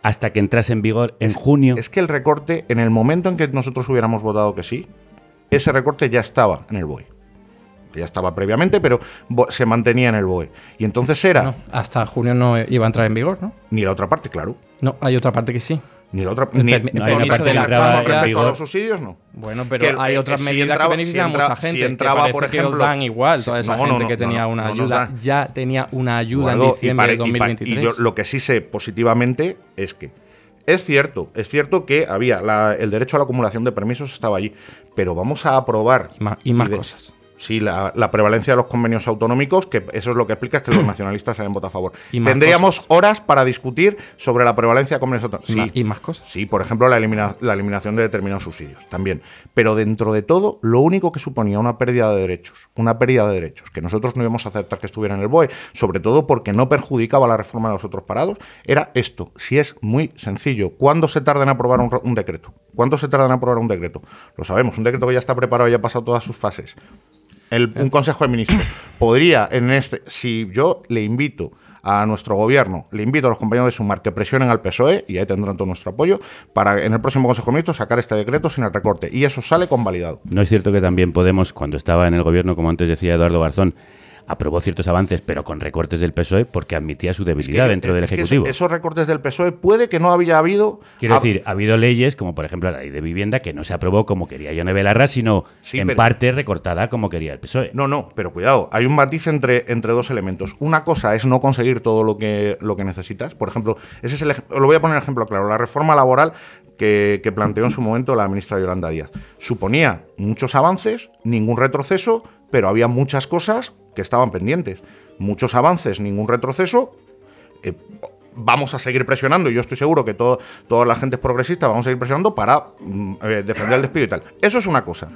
hasta que entrase en vigor en junio? Es que el recorte, en el momento en que nosotros hubiéramos votado que sí, ese recorte ya estaba en el BOE. Que ya estaba previamente, pero se mantenía en el BOE. Y entonces era No, hasta junio no iba a entrar en vigor, ¿no? ni la otra parte, claro. No, hay otra parte que sí. Ni la otra. Ni, ni- el permiso ni- de lactancia. respecto a los subsidios, no. Bueno, pero Que el- hay otras si medidas entraba- que benefician si a mucha gente. si que entraba, por que os ejemplo- dan igual. Toda esa No, no, gente no, que no, tenía no, una no ayuda ya tenía una ayuda Eduardo, en y diciembre pare- de y pa- 2023. Y, yo lo que sí sé positivamente es que es cierto, es cierto que había la- el derecho a la acumulación de permisos estaba allí, pero vamos a aprobar y más, y más de- cosas. Sí, la, la prevalencia de los convenios autonómicos, que eso es lo que explica que los <clears throat> nacionalistas hayan votado a favor. Y Tendríamos horas para discutir sobre la prevalencia de convenios autonómicos. Sí, y más cosas. Sí, por ejemplo, la, elimina- la eliminación de determinados subsidios también. Pero dentro de todo, lo único que suponía una pérdida de derechos, una pérdida de derechos, que nosotros no íbamos a aceptar que estuviera en el BOE, sobre todo porque no perjudicaba la reforma de los otros parados, era esto. Si es muy sencillo, ¿cuándo se tarda en aprobar un, re- un decreto? ¿Cuánto se tarda en aprobar un decreto? Lo sabemos, un decreto que ya está preparado y ya ha pasado todas sus fases. El- un consejo de ministros. Podría en este si yo le invito a nuestro gobierno, le invito a los compañeros de Sumar que presionen al PSOE y ahí tendrán todo nuestro apoyo para en el próximo consejo de ministros sacar este decreto sin el recorte. Y eso sale convalidado. No es cierto que también Podemos, cuando estaba en el gobierno, como antes decía Eduardo Garzón, aprobó ciertos avances, pero con recortes del PSOE, porque admitía su debilidad que- dentro del es que Ejecutivo. eso- esos recortes del PSOE puede que no había habido Quiero decir, ha habido leyes, como por ejemplo la ley de vivienda, que no se aprobó como quería Yone Belarra, sino Sí, en pero- parte recortada como quería el PSOE. No, no, pero cuidado, hay un matiz entre, entre dos elementos. Una cosa es no conseguir todo lo que, lo que necesitas. Por ejemplo, ese es el, lo voy a poner ejemplo claro. La reforma laboral que, que planteó en su momento la ministra Yolanda Díaz. Suponía muchos avances, ningún retroceso, pero había muchas cosas que estaban pendientes. Muchos avances, ningún retroceso. Eh, vamos a seguir presionando, yo estoy seguro que todo, toda la gente es progresista, vamos a seguir presionando para mm, eh, defender el despido y tal. Eso es una cosa.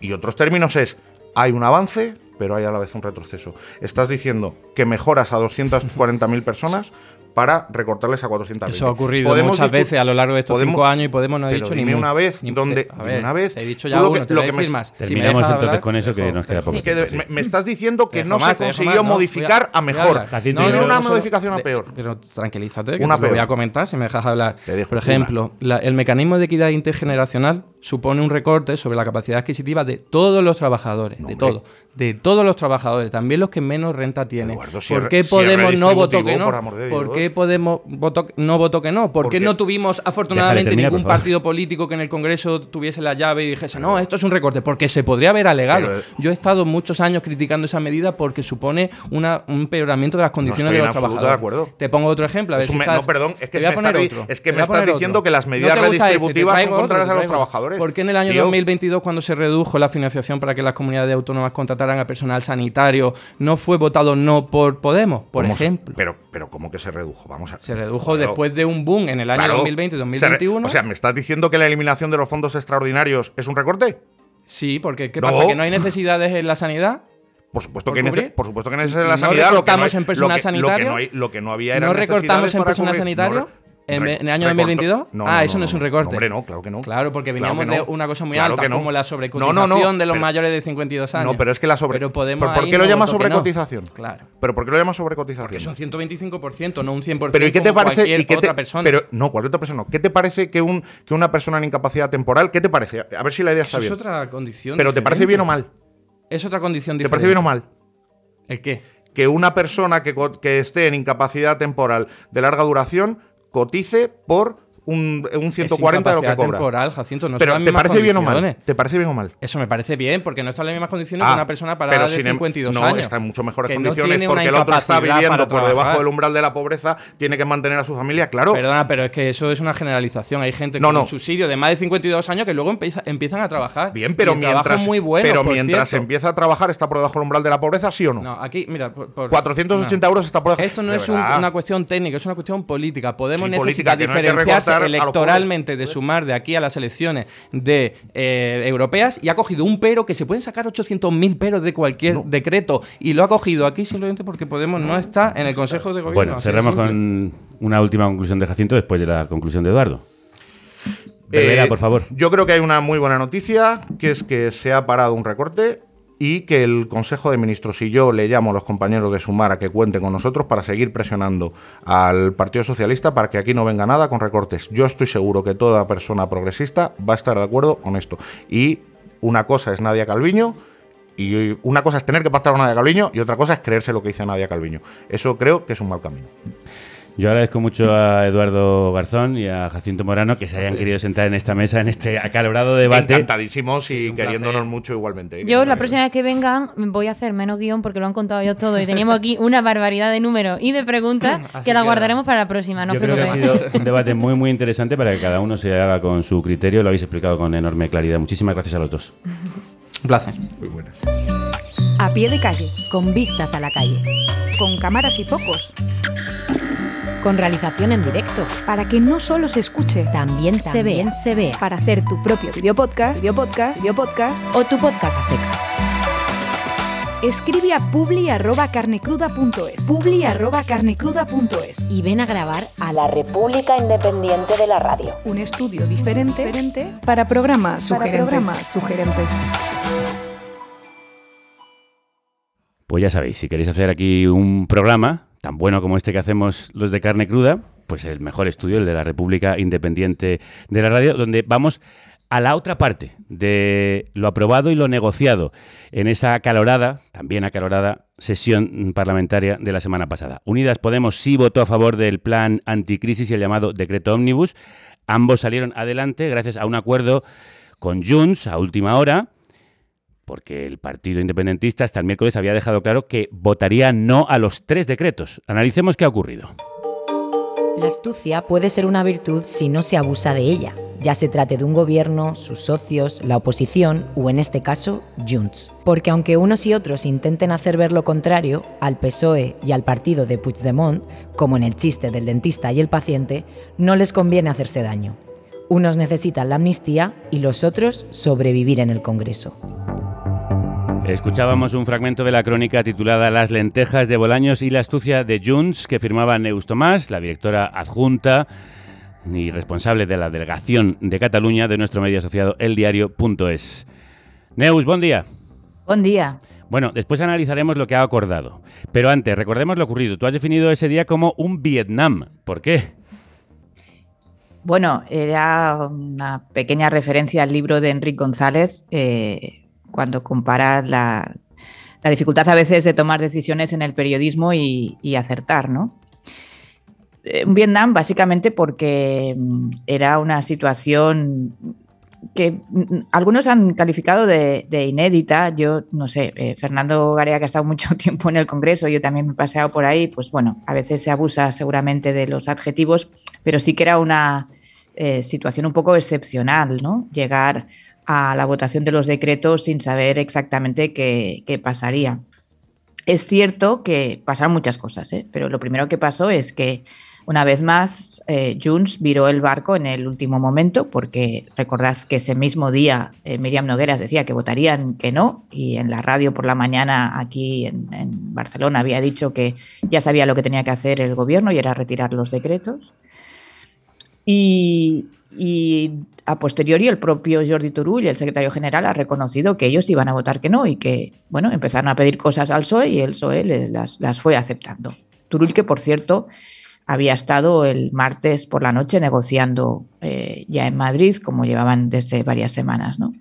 Y otros términos es, hay un avance, pero hay a la vez un retroceso. Estás diciendo que mejoras a 240.000 personas para recortarles a 400.000. Eso ha ocurrido Podemos muchas veces a lo largo de estos podemos- cinco años y Podemos no ha dicho ni dime una vez Ni- donde a dime ver, una vez Te he dicho ya lo uno, que- te lo me- decir más. Si me Terminamos entonces hablar, con eso, que dejo- nos queda poco. Es que de- me, me estás diciendo que no más, se te consiguió modificar a- mejor. yo- una modificación a peor. Pero tranquilízate, que Una te lo voy a comentar si me dejas hablar. Te Por ejemplo, la- el mecanismo de equidad intergeneracional supone un recorte sobre la capacidad adquisitiva de todos los trabajadores, de todo, de todos los trabajadores, también los que menos renta tienen. Eduardo, si ¿Por qué si Podemos no votó que no? por amor de ¿Por Dios. Qué Podemos votó, no votó que no? ¿Por qué Porque- no tuvimos afortunadamente terminar, ningún partido político que en el Congreso tuviese la llave y dijese, no, esto es un recorte? Porque se podría haber alegado. Pero- Yo he estado muchos años criticando esa medida porque supone una, un empeoramiento de las condiciones de los trabajadores. de acuerdo. Te pongo otro ejemplo. A ver Es un si me- estás- no, perdón, es que, me, es que me estás diciendo otro. que las ¿No medidas gusta este? Te redistributivas traigo son contrarias a los trabajadores. ¿Por qué en el año Tío, 2022, cuando se redujo la financiación para que las comunidades autónomas contrataran a personal sanitario, no fue votado no por Podemos, por ¿cómo se- ejemplo? pero, pero ¿cómo que se redujo? Vamos a. Se redujo Claro. después de un boom en el año Claro. 2020-2021. O sea, ¿me estás diciendo que la eliminación de los fondos extraordinarios es un recorte? sí, porque ¿qué No. pasa? ¿Que no hay necesidades en la sanidad? Por supuesto, ¿Por que, por supuesto que necesita la ¿No sanidad. Lo que no, recortamos hay- en personal lo que, sanitario? Lo que, no hay- lo que no había era ¿No recortamos en personal sanitario? No ¿En, re- en el año recorto- 2022? No, ah, no, eso no, es un recorte. hombre, no, claro que no. Claro, porque veníamos de una cosa muy Claro alta, como la sobrecotización de los pero- mayores de 52 años. No, pero es que la sobre. Pero Podemos ¿Por, por qué lo no. sobrecotización? Claro. ¿Pero por qué lo llamas sobrecotización? Porque son 125%, no un 100% Pero ¿y qué te como parece? cualquier ¿y qué te- otra persona. Pero no, cualquier otra persona. ¿Qué te parece que un que una persona en incapacidad temporal? ¿Qué te parece? A ver si la idea está Eso es bien. otra condición Pero ¿te parece bien o mal? Es otra condición ¿Te diferente. parece bien o mal? ¿El qué? Que una persona que, que esté en incapacidad temporal de larga duración cotice por un, un 140 de lo que cobra. temporal, Jacinto, no son Pero ¿te parece bien o mal? ¿Te parece bien o mal? Eso me parece bien, porque no está en las mismas condiciones Ah, que una persona parada pero de sin em- 52 no, años. está en mucho mejores no condiciones porque el otro está viviendo por debajo del umbral de la pobreza, tiene que mantener a su familia, claro. Perdona, pero es que eso es una generalización. Hay gente No, con no. un subsidio de más de 52 años que luego empieza- empiezan a trabajar. Bien, pero mientras, muy bueno, pero mientras cierto. empieza a trabajar está por debajo del umbral de la pobreza, ¿sí o no? No, aquí, mira, por, por- 480 no. euros está por debajo. Esto no De es un- una cuestión técnica, es una cuestión política. Podemos Sí, necesitar política, no diferenciarse electoralmente de sumar de aquí a las elecciones de eh, europeas y ha cogido un pero que se pueden sacar 800.000 peros de cualquier decreto y lo ha cogido aquí simplemente porque Podemos no está en el Consejo de Gobierno. Bueno, cerramos con una última conclusión de Jacinto después de la conclusión de Eduardo. Berbera, Eh, por favor. Yo creo que hay una muy buena noticia, que es que se ha parado un recorte y que el Consejo de Ministros y yo le llamo a los compañeros de Sumar a que cuenten con nosotros para seguir presionando al Partido Socialista para que aquí no venga nada con recortes. Yo estoy seguro que toda persona progresista va a estar de acuerdo con esto. Y una cosa es Nadia Calviño. Y una cosa es tener que pactar con Nadia Calviño y otra cosa es creerse lo que dice Nadia Calviño. Eso creo que es un mal camino. Yo agradezco mucho a Eduardo Garzón y a Jacinto Morano que se hayan querido sentar en esta mesa, en este acalorado debate. Encantadísimos y queriéndonos mucho igualmente. Yo la próxima vez que vengan voy a hacer menos guion porque lo han contado yo todo y teníamos aquí una barbaridad de números y de preguntas <laughs> que la guardaremos para la próxima. No Yo creo que ha sido <laughs> un debate muy, muy interesante para que cada uno se haga con su criterio. Lo habéis explicado con enorme claridad. Muchísimas gracias a los dos. <laughs> Un placer. Muy buenas. A pie de calle, con vistas a la calle. Con cámaras y focos. Con realización en directo. Para que no solo se escuche, También se también ve. se vea. Para hacer tu propio videopodcast, videopodcast, videopodcast. O tu podcast a secas. Escribe a publi@carnecruda.es. publi@carnecruda.es. Y ven a grabar a la República Independiente de la Radio. Un estudio diferente, diferente para programas Para sugerentes. programas sugerentes. Pues ya sabéis, si queréis hacer aquí un programa tan bueno como este que hacemos los de carne cruda, pues el mejor estudio, el de la República Independiente de la Radio, donde vamos a la otra parte de lo aprobado y lo negociado en esa acalorada, también acalorada, sesión parlamentaria de la semana pasada. Unidas Podemos sí votó a favor del plan anticrisis y el llamado decreto ómnibus. Ambos salieron adelante gracias a un acuerdo con Junts a última hora porque el Partido Independentista hasta el miércoles había dejado claro que votaría no a los tres decretos. Analicemos qué ha ocurrido. La astucia puede ser una virtud si no se abusa de ella, ya se trate de un gobierno, sus socios, la oposición o en este caso, Junts. Porque aunque unos y otros intenten hacer ver lo contrario, al PSOE y al partido de Puigdemont, como en el chiste del dentista y el paciente, no les conviene hacerse daño. Unos necesitan la amnistía y los otros sobrevivir en el Congreso. Escuchábamos un fragmento de la crónica titulada Las lentejas de Bolaños y la astucia de Junts que firmaba Neus Tomás, la directora adjunta y responsable de la delegación de Cataluña de nuestro medio asociado eldiario.es. Neus, buen día. Buen día. Bueno, después analizaremos lo que ha acordado. Pero antes, recordemos lo ocurrido. Tú has definido ese día como un Vietnam. ¿Por qué? Bueno, era una pequeña referencia al libro de Enrique González, eh, cuando compara la, la dificultad a veces de tomar decisiones en el periodismo y, y acertar, ¿no? Eh, Un Vietnam básicamente porque mm, era una situación que mm, algunos han calificado de, de inédita. Yo no sé, eh, Fernando Garea, que ha estado <laughs> mucho tiempo en el Congreso, yo también me he paseado por ahí, pues bueno, a veces se abusa seguramente de los adjetivos, pero sí que era una eh, situación un poco excepcional, ¿no? Llegar a la votación de los decretos sin saber exactamente qué, pasaría. Es cierto que pasaron muchas cosas, ¿eh? pero lo primero que pasó es que una vez más eh, Junts viró el barco en el último momento porque recordad que ese mismo día eh, Miriam Nogueras decía que votarían que no y en la radio por la mañana aquí en, en Barcelona había dicho que ya sabía lo que tenía que hacer el gobierno y era retirar los decretos. Y, y a posteriori el propio Jordi Turull, el secretario general, ha reconocido que ellos iban a votar que no y que, bueno, empezaron a pedir cosas al PSOE y el PSOE las, las fue aceptando. Turull, que por cierto había estado el martes por la noche negociando eh, ya en Madrid, como llevaban desde varias semanas, ¿no?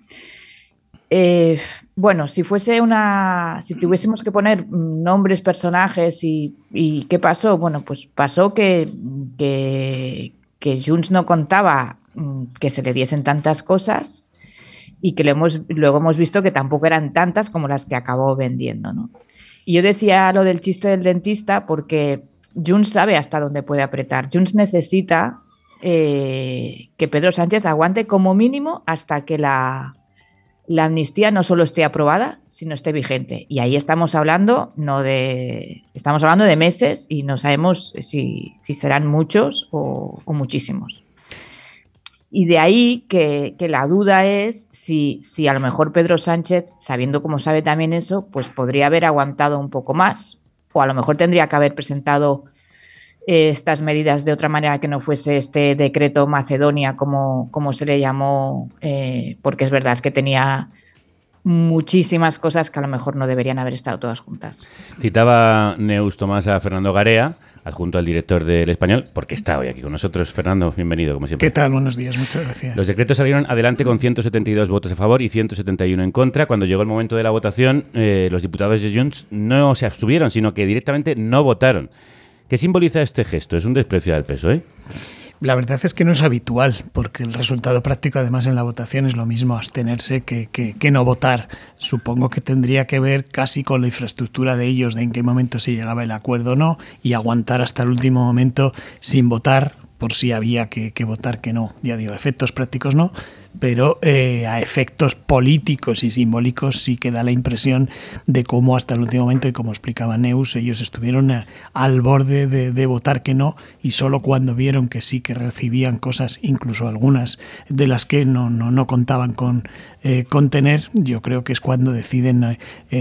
Eh, bueno, si fuese una. Si tuviésemos que poner nombres, personajes y, y qué pasó, bueno, pues pasó que, que, Junts no contaba que se le diesen tantas cosas y que lo hemos, luego hemos visto que tampoco eran tantas como las que acabó vendiendo, ¿no? Y yo decía lo del chiste del dentista porque Junts sabe hasta dónde puede apretar. Junts necesita eh, que Pedro Sánchez aguante como mínimo hasta que la, amnistía no solo esté aprobada, sino esté vigente. Y ahí estamos hablando no de estamos hablando de meses y no sabemos si, serán muchos o muchísimos. Y de ahí que, la duda es si, si a lo mejor Pedro Sánchez, sabiendo cómo sabe también eso, pues podría haber aguantado un poco más. O a lo mejor tendría que haber presentado eh, estas medidas de otra manera que no fuese este decreto Macedonia, como, como se le llamó, eh, porque es verdad que tenía muchísimas cosas que a lo mejor no deberían haber estado todas juntas. Citaba Neus Tomás a Fernando Garea, adjunto al director del Español, porque está hoy aquí con nosotros. Fernando, bienvenido, como siempre. ¿Qué tal? Buenos días, muchas gracias. Los decretos salieron adelante con 172 votos a favor y 171 en contra. Cuando llegó el momento de la votación, eh, los diputados de Junts no se abstuvieron, sino que directamente no votaron. ¿Qué simboliza este gesto? Es un desprecio del PSOE. La verdad es que no es habitual, porque el resultado práctico, además, en la votación es lo mismo abstenerse que, que, no votar. Supongo que tendría que ver casi con la infraestructura de ellos, de en qué momento se llegaba el acuerdo o no, y aguantar hasta el último momento sin votar por si había que, votar que no. Ya digo, efectos prácticos no, pero eh, a efectos políticos y simbólicos sí que da la impresión de cómo hasta el último momento, y como explicaba Neus, ellos estuvieron eh, al borde de, votar que no y solo cuando vieron que sí que recibían cosas, incluso algunas de las que no, no, contaban con, eh, tener, yo creo que es cuando deciden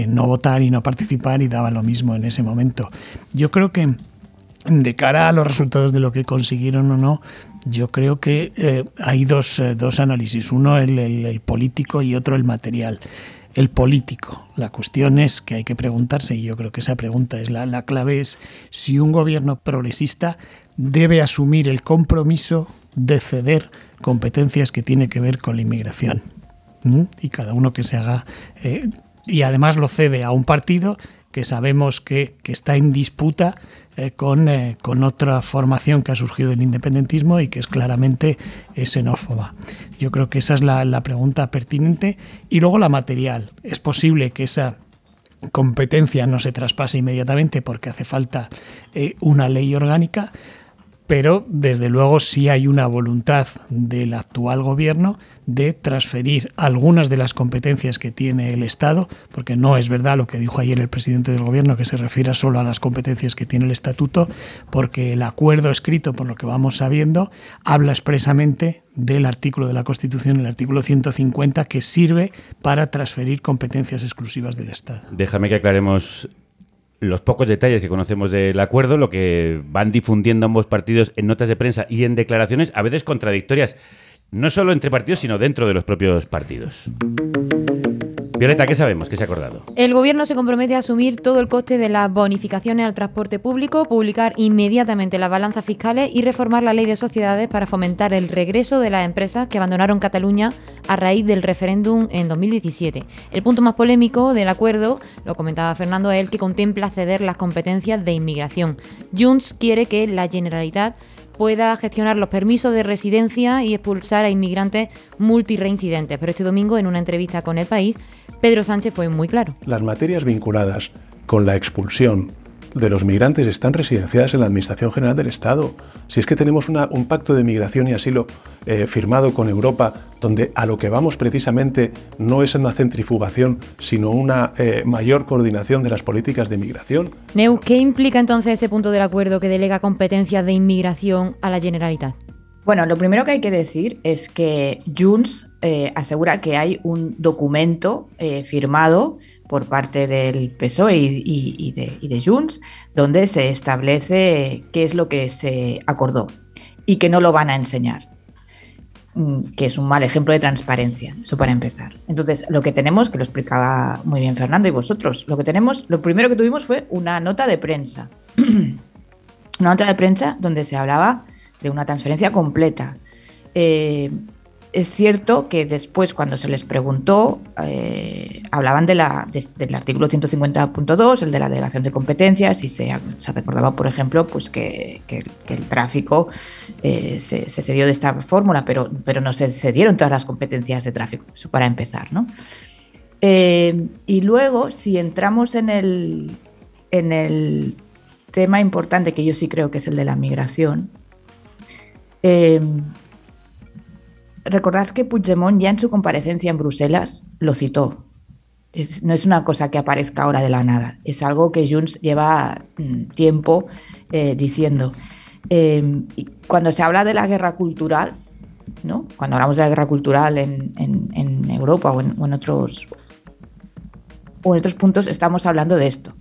no votar y no participar y daba lo mismo en ese momento. Yo creo que de cara a los resultados de lo que consiguieron o no, yo creo que eh, hay dos, eh, dos, análisis, uno el, político y otro el material. El político, la cuestión es que hay que preguntarse, y yo creo que esa pregunta es la, la clave, es si un gobierno progresista debe asumir el compromiso de ceder competencias que tiene que ver con la inmigración. Y cada uno que se haga, eh, y además lo cede a un partido que sabemos que, que está en disputa eh, con, eh, con, otra formación que ha surgido del independentismo y que es claramente xenófoba. Yo creo que esa es la, pregunta pertinente. Y luego la material. Es posible que esa competencia no se traspase inmediatamente porque hace falta eh, una ley orgánica, pero desde luego sí hay una voluntad del actual gobierno de transferir algunas de las competencias que tiene el Estado, porque no es verdad lo que dijo ayer el presidente del gobierno, que se refiere solo a las competencias que tiene el Estatuto, porque el acuerdo escrito, por lo que vamos sabiendo, habla expresamente del artículo de la Constitución, el artículo 150, que sirve para transferir competencias exclusivas del Estado. Déjame que aclaremos los pocos detalles que conocemos del acuerdo, lo que van difundiendo ambos partidos en notas de prensa y en declaraciones a veces contradictorias, no solo entre partidos, sino dentro de los propios partidos. Violeta, ¿qué sabemos? ¿Qué se ha acordado? El Gobierno se compromete a asumir todo el coste de las bonificaciones al transporte público, publicar inmediatamente las balanzas fiscales y reformar la ley de sociedades para fomentar el regreso de las empresas que abandonaron Cataluña a raíz del referéndum en 2017. El punto más polémico del acuerdo, lo comentaba Fernando, es el que contempla ceder las competencias de inmigración. Junts quiere que la Generalitat pueda gestionar los permisos de residencia y expulsar a inmigrantes multireincidentes. Pero este domingo, en una entrevista con El País, Pedro Sánchez fue muy claro. Las materias vinculadas con la expulsión de los migrantes están residenciadas en la Administración General del Estado. Si es que tenemos un pacto de migración y asilo eh, firmado con Europa, donde a lo que vamos precisamente no es una centrifugación, sino una eh, mayor coordinación de las políticas de migración. Neu, ¿qué implica entonces ese punto del acuerdo que delega competencias de inmigración a la Generalitat? Bueno, lo primero que hay que decir es que Junts eh, asegura que hay un documento firmado por parte del PSOE y, de, y, donde se establece qué es lo que se acordó y que no lo van a enseñar, mm, que es un mal ejemplo de transparencia, eso para empezar. Entonces, lo que tenemos, que lo explicaba muy bien Fernando y vosotros, lo que tenemos, lo primero que tuvimos fue una nota de prensa, <clears throat> una nota de prensa donde se hablaba de una transferencia completa. Eh, es cierto que después, cuando se les preguntó, eh, hablaban de la, del artículo 150.2, el de la delegación de competencias, y se, recordaba, por ejemplo, pues que, el tráfico eh, se, cedió de esta fórmula, pero, pero no se cedieron todas las competencias de tráfico, eso para empezar, ¿no? Y luego, si entramos en el, en el tema importante, que yo sí creo que es el de la migración, recordad que Puigdemont ya en su comparecencia en Bruselas lo citó. no es una cosa que aparezca ahora de la nada, es algo que Junts lleva mm, tiempo eh, diciendo. Em, cuando se habla de la guerra cultural, ¿no? cuando hablamos de la guerra cultural en, Europa o en, otros, o en otros puntos, estamos hablando de esto.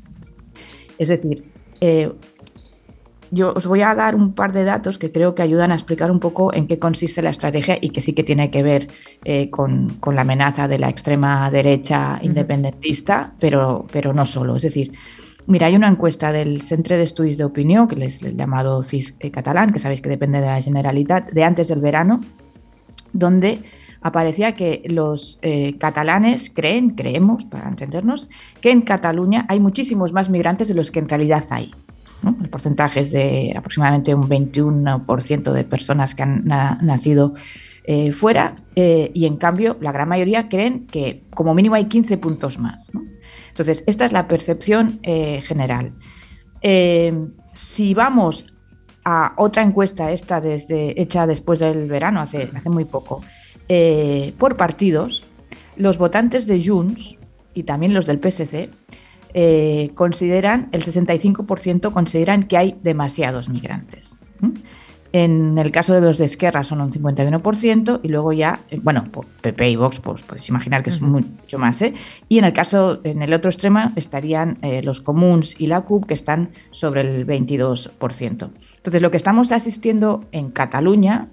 Es decir, eh, yo os voy a dar un par de datos que creo que ayudan a explicar un poco en qué consiste la estrategia y que sí que tiene que ver eh, con, la amenaza de la extrema derecha independentista, pero, pero no solo. Es decir, mira, hay una encuesta del Centre de Estudios de Opinión, que es el llamado CIS eh, catalán, que sabéis que depende de la Generalitat, de antes del verano, donde aparecía que los eh, catalanes creen, creemos, para entendernos, que en Cataluña hay muchísimos más migrantes de los que en realidad hay. ¿No? El porcentaje es de aproximadamente un 21% de personas que han na nacido eh, fuera eh, y en cambio la gran mayoría creen que como mínimo hay 15 puntos más. Entonces, esta es la percepción eh, general. si vamos a otra encuesta, esta hecha después del verano, hace, hace muy poco, por partidos, los votantes de Junts y también los del PSC eh, consideran, el 65% consideran que hay demasiados migrantes. En el caso de los de Esquerra son un 51% y luego ya, eh, bueno, PP y Vox, pues podéis imaginar que es mucho más, ¿eh? Y en el caso, en el otro extremo estarían eh, los comuns y la CUP que están sobre el 22%. Entonces, lo que estamos asistiendo en Cataluña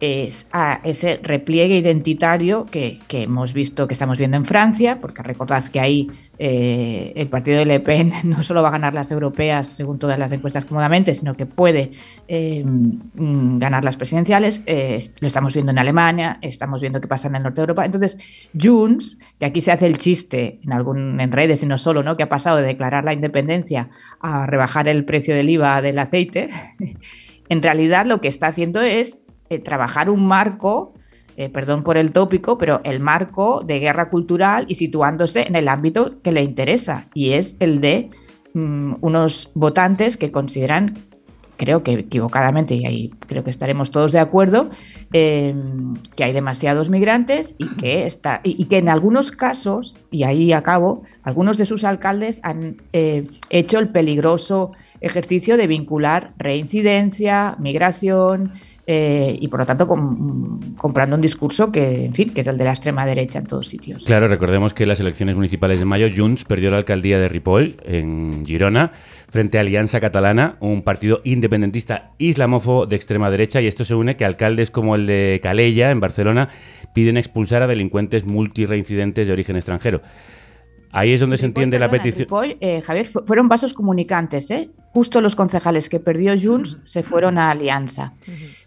es a ese repliegue identitario que, hemos visto, que estamos viendo en Francia, porque recordad que ahí eh, el partido de Le Pen <laughs> no solo va a ganar las europeas, según todas las encuestas cómodamente, sino que puede eh, mm, ganar las presidenciales. Eh, lo estamos viendo en Alemania, estamos viendo qué pasa en el norte de Europa. Entonces, Junts, que aquí se hace el chiste en, algún, en redes y no solo, ¿no? que ha pasado de declarar la independencia a rebajar el precio del IVA del aceite, <laughs> en realidad lo que está haciendo es eh, trabajar un marco, eh, perdón por el tópico, pero el marco de guerra cultural y situándose en el ámbito que le interesa, y es el de mm, unos votantes que consideran, creo que equivocadamente, y ahí creo que estaremos todos de acuerdo, em, que hay demasiados migrantes y que, está, y, que en algunos casos, y ahí acabo, algunos de sus alcaldes han eh, hecho el peligroso ejercicio de vincular reincidencia, migración, eh, y por lo tanto comprando un discurso que, en fin, que es el de la extrema derecha en todos sitios. Claro, recordemos que en las elecciones municipales de mayo Junts perdió la alcaldía de Ripoll, en Girona, frente a Alianza Catalana, un partido independentista islamófobo de extrema derecha, y esto se une que alcaldes como el de Calella, en Barcelona, piden expulsar a delincuentes multireincidentes de origen extranjero. Ahí es donde se entiende la petición. Eh, Javier, fueron vasos comunicantes, ¿eh? Justo los concejales que perdió Junts se fueron a Alianza.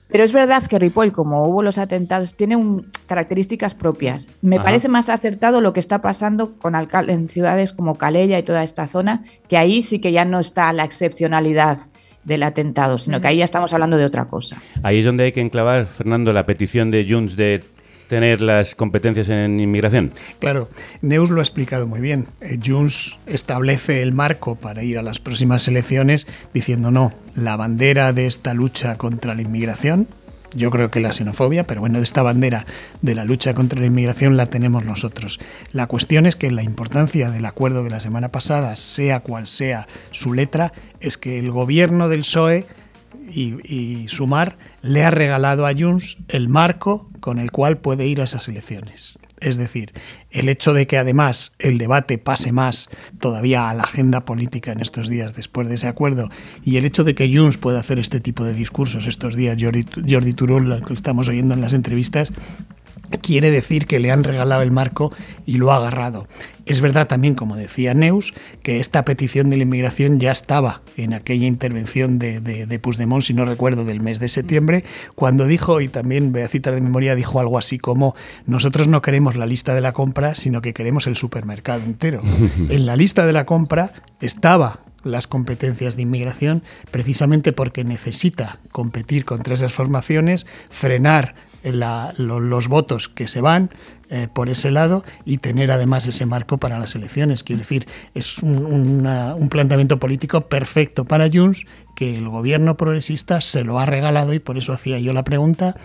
Pero es verdad que Ripoll, como hubo los atentados, tiene características propias. Me parece más acertado lo que está pasando con en ciudades como Calella y toda esta zona, que ahí sí que ya no está la excepcionalidad del atentado, sino que ahí ya estamos hablando de otra cosa. Ahí es donde hay que enclavar, Fernando, la petición de Junts de tener las competencias en inmigración. Claro, Neus lo ha explicado muy bien. Eh, Junts establece el marco para ir a las próximas elecciones diciendo no, la bandera de esta lucha contra la inmigración, yo creo que la xenofobia, pero bueno, esta bandera de la lucha contra la inmigración la tenemos nosotros. La cuestión es que la importancia del acuerdo de la semana pasada, sea cual sea su letra, es que el gobierno del PSOE y, Sumar le ha regalado a Junts el marco con el cual puede ir a esas elecciones. Es decir, el hecho de que además el debate pase más todavía a la agenda política en estos días después de ese acuerdo y el hecho de que Junts pueda hacer este tipo de discursos estos días, Jordi, Jordi Turul, que estamos oyendo en las entrevistas, quiere decir que le han regalado el marco y lo ha agarrado. Es verdad también, como decía Neus, que esta petición de la inmigración ya estaba en aquella intervención de, de, de Puigdemont, si no recuerdo, del mes de septiembre, cuando dijo, y también voy a citar de memoria, dijo algo así como, nosotros no queremos la lista de la compra, sino que queremos el supermercado entero. <laughs> en la lista de la compra estaba las competencias de inmigración precisamente porque necesita competir contra esas formaciones, frenar los votos que se van eh, por ese lado y tener además ese marco para las elecciones. Quiero decir, es un, un planteamiento político perfecto para Junts que el gobierno progresista se lo ha regalado y por eso hacía yo la pregunta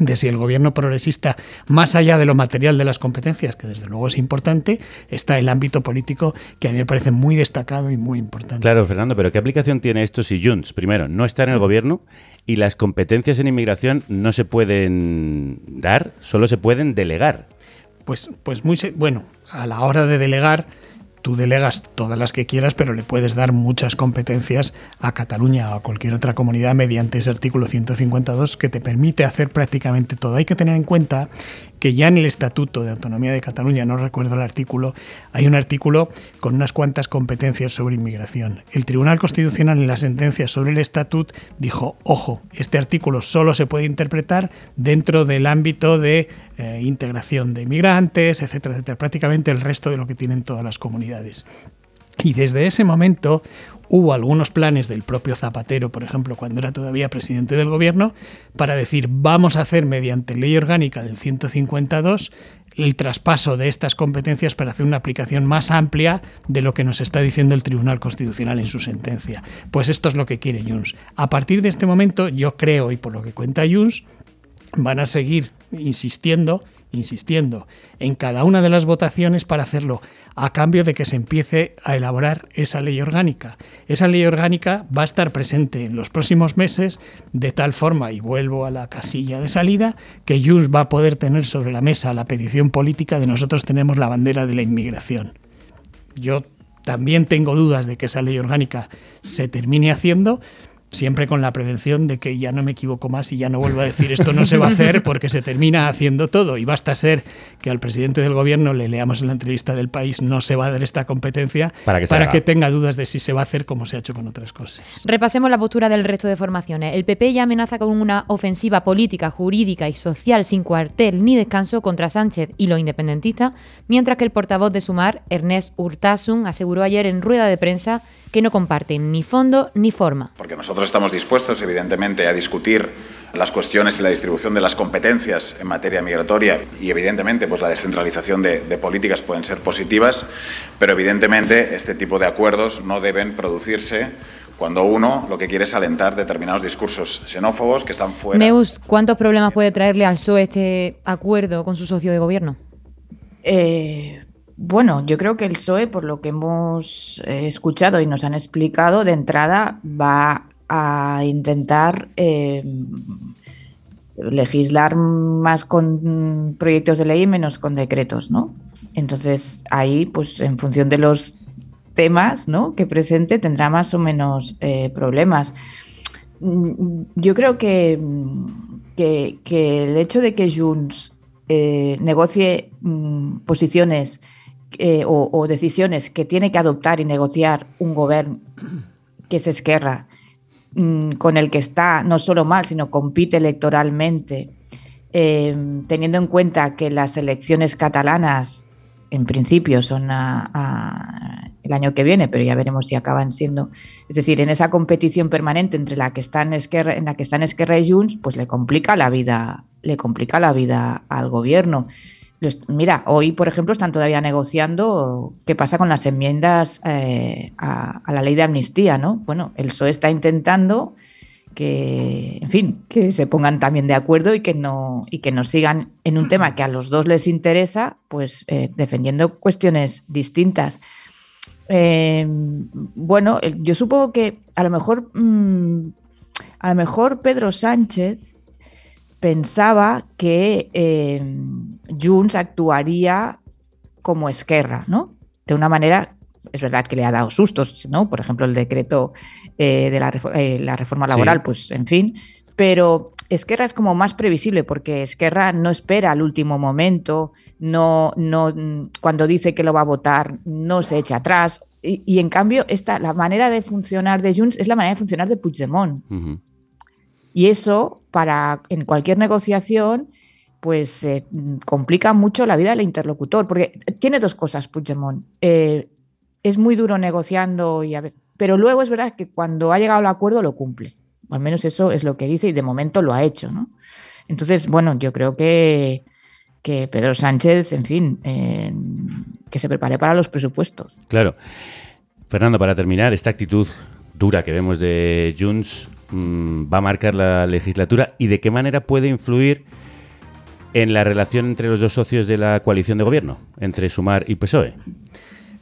de si el gobierno progresista, más allá de lo material de las competencias, que desde luego es importante, está el ámbito político que a mí me parece muy destacado y muy importante. Claro, Fernando, pero ¿qué aplicación tiene esto si Junts, primero, no está en el gobierno y las competencias en inmigración no se pueden dar, solo se pueden delegar? Pues, pues muy bueno, a la hora de delegar tú delegas todas las que quieras, pero le puedes dar muchas competencias a Cataluña o a cualquier otra comunidad mediante ese artículo 152 que te permite hacer prácticamente todo. Hay que tener en cuenta que ya en el Estatuto de Autonomía de Cataluña, no recuerdo el artículo, hay un artículo con unas cuantas competencias sobre inmigración. El Tribunal Constitucional en la sentencia sobre el Estatut dijo, ojo, este artículo solo se puede interpretar dentro del ámbito de eh, integración de inmigrantes, etcétera, etcétera, prácticamente el resto de lo que tienen todas las comunidades. Y desde ese momento hubo algunos planes del propio Zapatero, por ejemplo, cuando era todavía presidente del gobierno, para decir vamos a hacer mediante ley orgánica del 152 el traspaso de estas competencias para hacer una aplicación más amplia de lo que nos está diciendo el Tribunal Constitucional en su sentencia. Pues esto es lo que quiere Junts. A partir de este momento, yo creo, y por lo que cuenta Junts, van a seguir insistiendo insistiendo en cada una de las votaciones para hacerlo a cambio de que se empiece a elaborar esa ley orgánica. Esa ley orgánica va a estar presente en los próximos meses de tal forma, y vuelvo a la casilla de salida, que Junts va a poder tener sobre la mesa la petición política de nosotros tenemos la bandera de la inmigración. Yo también tengo dudas de que esa ley orgánica se termine haciendo, siempre con la prevención de que ya no me equivoco más y ya no vuelvo a decir esto no se va a hacer porque se termina haciendo todo y basta ser que al presidente del gobierno le leamos en la entrevista del país no se va a dar esta competencia Para que para que tenga dudas de si se va a hacer como se ha hecho con otras cosas. Repasemos la postura del resto de formaciones. El PP ya amenaza con una ofensiva política, jurídica y social sin cuartel ni descanso contra Sánchez y los independentistas, mientras que el portavoz de Sumar, Ernest Urtasun, aseguró ayer en rueda de prensa que no comparten ni fondo ni forma. Porque nosotros estamos dispuestos, evidentemente, a discutir las cuestiones y la distribución de las competencias en materia migratoria y, evidentemente, pues la descentralización de, de políticas pueden ser positivas, pero, evidentemente, este tipo de acuerdos no deben producirse cuando uno lo que quiere es alentar determinados discursos xenófobos que están fuera. Neus, ¿cuántos problemas puede traerle al PSOE este acuerdo con su socio de gobierno? Eh, bueno, yo creo que el PSOE, por lo que hemos eh, escuchado y nos han explicado, de entrada va a intentar eh, legislar más con proyectos de ley y menos con decretos, ¿no? Entonces, ahí, pues en función de los temas ¿no? que presente, tendrá más o menos eh, problemas. Mm, Yo creo que, que, que el hecho de que Junts eh, negocie mm, posiciones eh, o, o decisiones que tiene que adoptar y negociar un gobierno que es Esquerra, mm, con el que está no solo mal, sino compite electoralmente, eh, teniendo en cuenta que las elecciones catalanas en principio son el año que viene, pero ya veremos si acaban siendo. Es decir, en esa competición permanente entre la que están Esquerra, en la que están Esquerra y Junts, pues le complica la vida, le complica la vida al gobierno. Mira, hoy, por ejemplo, están todavía negociando qué pasa con las enmiendas eh, a, la ley de amnistía, ¿no? Bueno, el PSOE está intentando que, en fin, que se pongan también de acuerdo y que no, y que no sigan en un tema que a los dos les interesa, pues eh, defendiendo cuestiones distintas. Eh, bueno, el- yo supongo que a lo mejor, mm, a lo mejor Pedro Sánchez pensaba que eh, Junts actuaría como Esquerra, ¿no? De una manera, es verdad que le ha dado sustos, ¿no? Por ejemplo, el decreto eh, de la, eh, la reforma Sí. laboral, pues en fin, pero Esquerra es como más previsible porque Esquerra no espera al último momento, no, no, cuando dice que lo va a votar, no se echa atrás. Y, y en cambio, esta, la manera de funcionar de Junts es la manera de funcionar de Puigdemont. Y eso, para en cualquier negociación, pues eh, complica mucho la vida del interlocutor, porque tiene dos cosas, Puigdemont. Eh, es muy duro negociando, y a veces- pero luego es verdad que cuando ha llegado al acuerdo lo cumple. Al menos eso es lo que dice y de momento lo ha hecho, ¿no? Entonces, bueno, yo creo que, que Pedro Sánchez, en fin, eh, que se prepare para los presupuestos. Claro. Fernando, para terminar, esta actitud dura que vemos de Junts mm, va a marcar la legislatura y de qué manera puede influir en la relación entre los dos socios de la coalición de gobierno, entre Sumar y PSOE.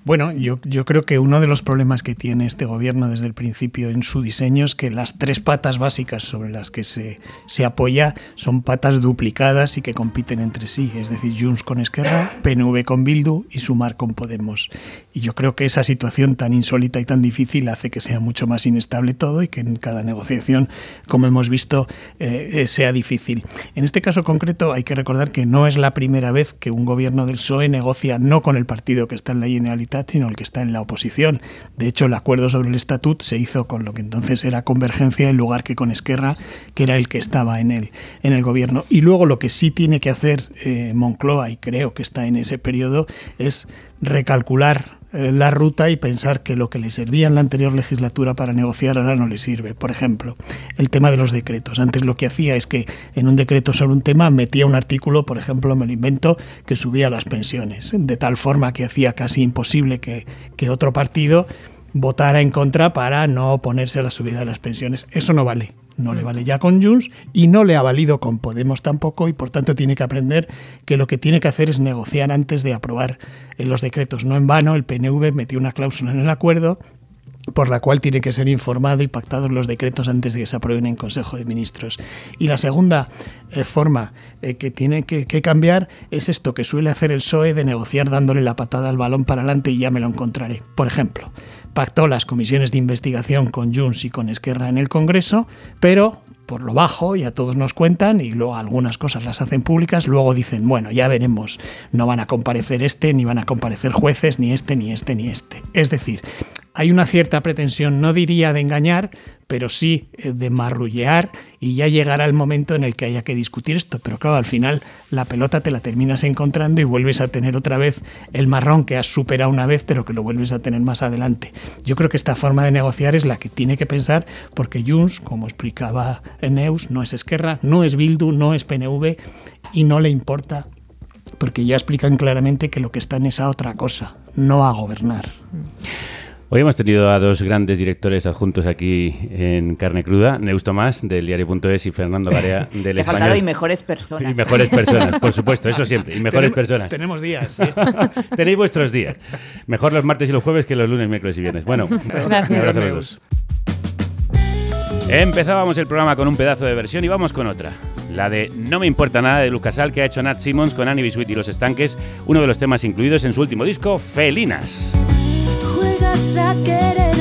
Bueno, yo, yo creo que uno de los problemas que tiene este gobierno desde el principio en su diseño es que las tres patas básicas sobre las que se, se apoya son patas duplicadas y que compiten entre sí, es decir, Junts con Esquerra, PNV con Bildu y Sumar con Podemos. Y yo creo que esa situación tan insólita y tan difícil hace que sea mucho más inestable todo y que en cada negociación, como hemos visto, eh, eh, sea difícil. En este caso concreto hay que recordar que no es la primera vez que un gobierno del PSOE negocia no con el partido que está en la Generalitat, sino el que está en la oposición. De hecho, el acuerdo sobre el estatut se hizo con lo que entonces era Convergencia en lugar que con Esquerra, que era el que estaba en el, en el gobierno. Y luego lo que sí tiene que hacer eh, Moncloa, y creo que está en ese periodo, es recalcular eh, la ruta y pensar que lo que le servía en la anterior legislatura para negociar ahora no le sirve. Por ejemplo, el tema de los decretos. Antes lo que hacía es que en un decreto sobre un tema metía un artículo, por ejemplo, me lo invento, que subía las pensiones, de tal forma que hacía casi imposible que, que otro partido votara en contra para no oponerse a la subida de las pensiones. Eso no vale. No le vale ya con Junts y no le ha valido con Podemos tampoco y por tanto tiene que aprender que lo que tiene que hacer es negociar antes de aprobar en los decretos. No en vano, el PNV metió una cláusula en el acuerdo por la cual tiene que ser informado y pactado los decretos antes de que se aprueben en Consejo de Ministros. Y la segunda eh, forma eh, que tiene que, que, cambiar es esto que suele hacer el PSOE de negociar dándole la patada al balón para adelante y ya me lo encontraré. Por ejemplo, pactó las comisiones de investigación con Junts y con Esquerra en el Congreso, pero por lo bajo, ya todos nos cuentan y luego algunas cosas las hacen públicas, luego dicen, bueno, ya veremos, no van a comparecer este, ni van a comparecer jueces, ni este, ni este, ni este. Es decir, hay una cierta pretensión, no diría de engañar, pero sí eh, de marrullear y ya llegará el momento en el que haya que discutir esto. Pero claro, al final la pelota te la terminas encontrando y vuelves a tener otra vez el marrón que has superado una vez, pero que lo vuelves a tener más adelante. Yo creo que esta forma de negociar es la que tiene que pensar, porque Junts, como explicaba Neus, no es Esquerra, no es Bildu, no es PNV y no le importa porque ya explican claramente que lo que están es a otra cosa, no a gobernar. Hoy hemos tenido a dos grandes directores adjuntos aquí en Carne Cruda, Neus Tomás del diario.es y Fernando Garea <laughs> del Le Español. faltado y mejores personas. Y mejores personas, por supuesto, eso siempre, y mejores personas. Tenemos días. <laughs> Tenéis vuestros días. Mejor los martes y los jueves que los lunes, miércoles y viernes. Bueno, <laughs> Gracias, un abrazo a los dos. Empezábamos el programa con un pedazo de versión y vamos con otra. La de No me importa nada de Lucasal que ha hecho Nat Simmons con Annie Bisuit y Los Estanques, uno de los temas incluidos en su último disco, Felinas. Juegas a quererme,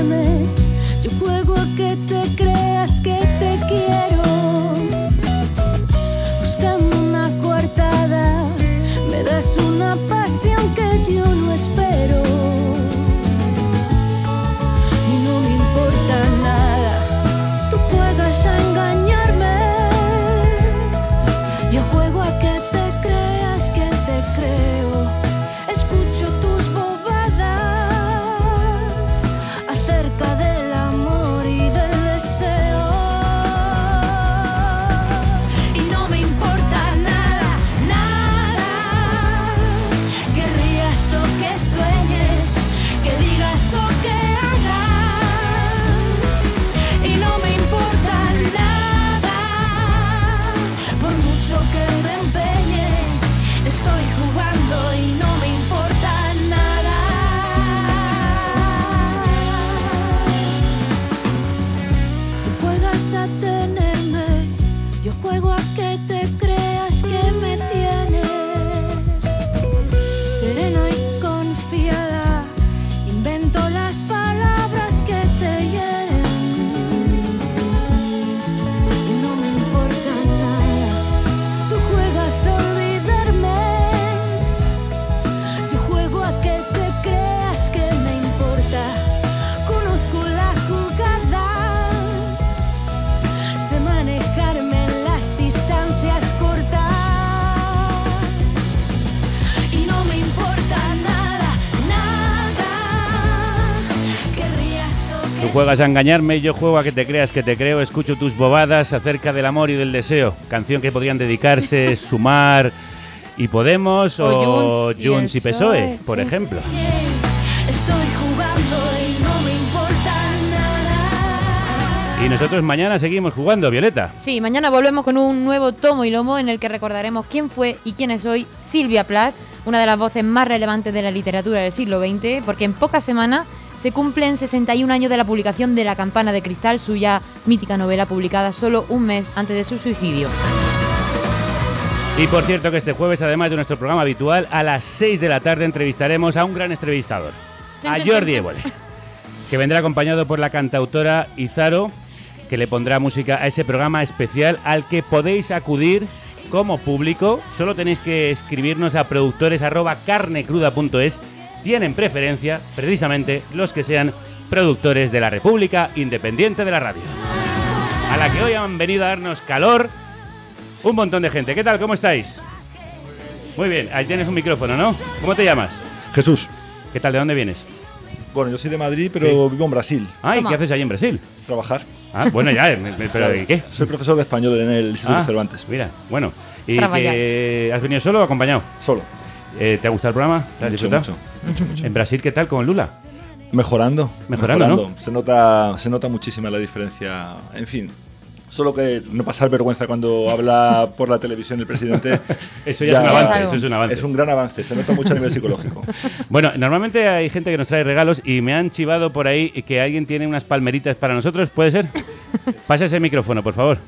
juegas a engañarme, yo juego a que te creas que te creo, escucho tus bobadas acerca del amor y del deseo. Canción que podrían dedicarse <laughs> Sumar y Podemos o, O Junts y Junts y PSOE, PSOE, por sí. ejemplo. Estoy nosotros mañana seguimos jugando, Violeta. Sí, mañana volvemos con un nuevo tomo y lomo en el que recordaremos quién fue y quién es hoy Silvia Plath, una de las voces más relevantes de la literatura del siglo XX, porque en pocas semanas se cumplen 61 años de la publicación de La campana de cristal, suya mítica novela publicada solo un mes antes de su suicidio. Y por cierto que este jueves, además de nuestro programa habitual, a las 6 de la tarde entrevistaremos a un gran entrevistador, a Jordi Évole, que vendrá acompañado por la cantautora Izaro, que le pondrá música a ese programa especial al que podéis acudir como público. Solo tenéis que escribirnos a productores@carnecruda.es. Tienen preferencia precisamente los que sean productores de la República Independiente de la Radio. A la que hoy han venido a darnos calor un montón de gente. ¿Qué tal? ¿Cómo estáis? Muy bien, ahí tienes un micrófono, ¿no? ¿Cómo te llamas? Jesús. ¿Qué tal? ¿De dónde vienes? Bueno, yo soy de Madrid, pero vivo en Brasil. Ah, ¿y qué haces allí en Brasil? Trabajar. Ah, bueno, ya, me- me- pero ¿y qué? Soy profesor de español en el Instituto Ah, Cervantes. Mira, bueno. ¿Y que has venido solo o acompañado? Solo. Eh, ¿Te ha gustado el programa? ¿Te has Mucho, disfrutado? ¿En Brasil qué tal con Lula? Mejorando. Mejorando, ¿no? Se nota, se nota muchísima la diferencia. En fin. Solo que no pasar vergüenza cuando habla por la televisión el presidente. <laughs> Eso ya es un avance, eso es un avance. Es un gran avance, se nota mucho a nivel psicológico. <laughs> Bueno, normalmente hay gente que nos trae regalos y me han chivado por ahí que alguien tiene unas palmeritas para nosotros, ¿puede ser? <laughs> Pasa ese micrófono, por favor.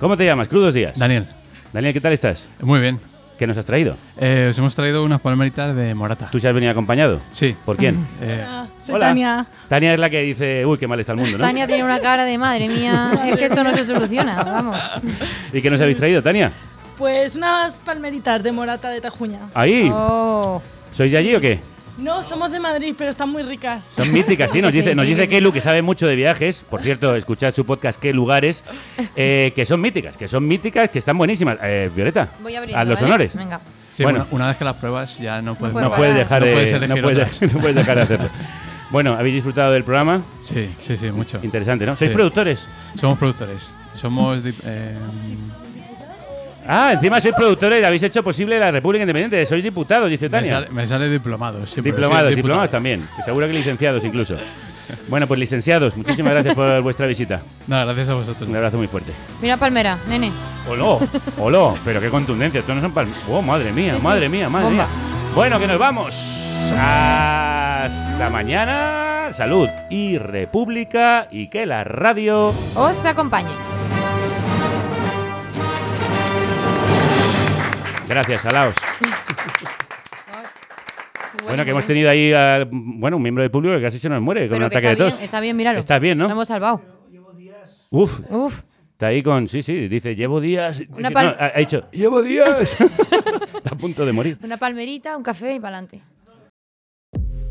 ¿Cómo te llamas? Crudos días. Daniel. Daniel, ¿qué tal estás? Muy bien. ¿Qué nos has traído? Eh, os hemos traído unas palmeritas de Morata. ¿Tú se has venido acompañado? Sí. ¿Por quién? <laughs> Eh, Soy Hola. Tania. Tania es la que dice, uy, qué mal está el mundo, ¿no? Tania tiene una cara de madre mía, <laughs> es que esto no se soluciona, vamos. ¿Y qué nos habéis traído, Tania? Pues unas palmeritas de morata de Tajuña. Ahí. Oh. ¿Sois de allí o qué? No, somos de Madrid, pero están muy ricas. Son míticas, sí. Nos <laughs> dice, nos dice Kelu, que sabe mucho de viajes. Por cierto, escuchad su podcast, ¿Qué lugares? <laughs> eh, que son míticas, que son míticas, que están buenísimas. Eh, Violeta, Voy abriendo, a los ¿vale? honores. Venga. sí, Bueno. una, una vez que las pruebas ya no puedes, No puedes dejar no de, puedes no elegir puedes otras. de- <laughs> no puedes dejar de hacerlo. Bueno, ¿habéis disfrutado del programa? Sí, sí, sí, mucho. Interesante, ¿no? ¿Sois Sí. productores? Somos productores. Somos. eh, Ah, encima sois productores y habéis hecho posible la República Independiente. Sois diputados, dice me, Tania. sale, me sale diplomados. siempre, Diplomados, sí, diplomados también. Seguro que licenciados incluso. Bueno, pues licenciados, muchísimas gracias por vuestra visita. No, gracias a vosotros. Un abrazo muy fuerte. Mira palmera, nene. ¡Oló! ¡Oló! Pero qué contundencia, esto no son palmas. ¡Oh, madre mía, Sí, sí. madre mía, madre Bomba. mía! Bueno, que nos vamos. Hasta mañana. Salud y República y que la radio Os acompañe. Gracias, Alaos. Bueno, que hemos tenido ahí a, bueno, un miembro del público que casi se nos muere con un que ataque está de bien, tos. está bien, míralo. Estás bien, ¿no? Lo hemos salvado. Uf. Uf. Está ahí con, sí, sí, dice, llevo días. Una Dice, no, ha, ha dicho, llevo días. <laughs> <laughs> está a punto de morir. Una palmerita, un café y para adelante.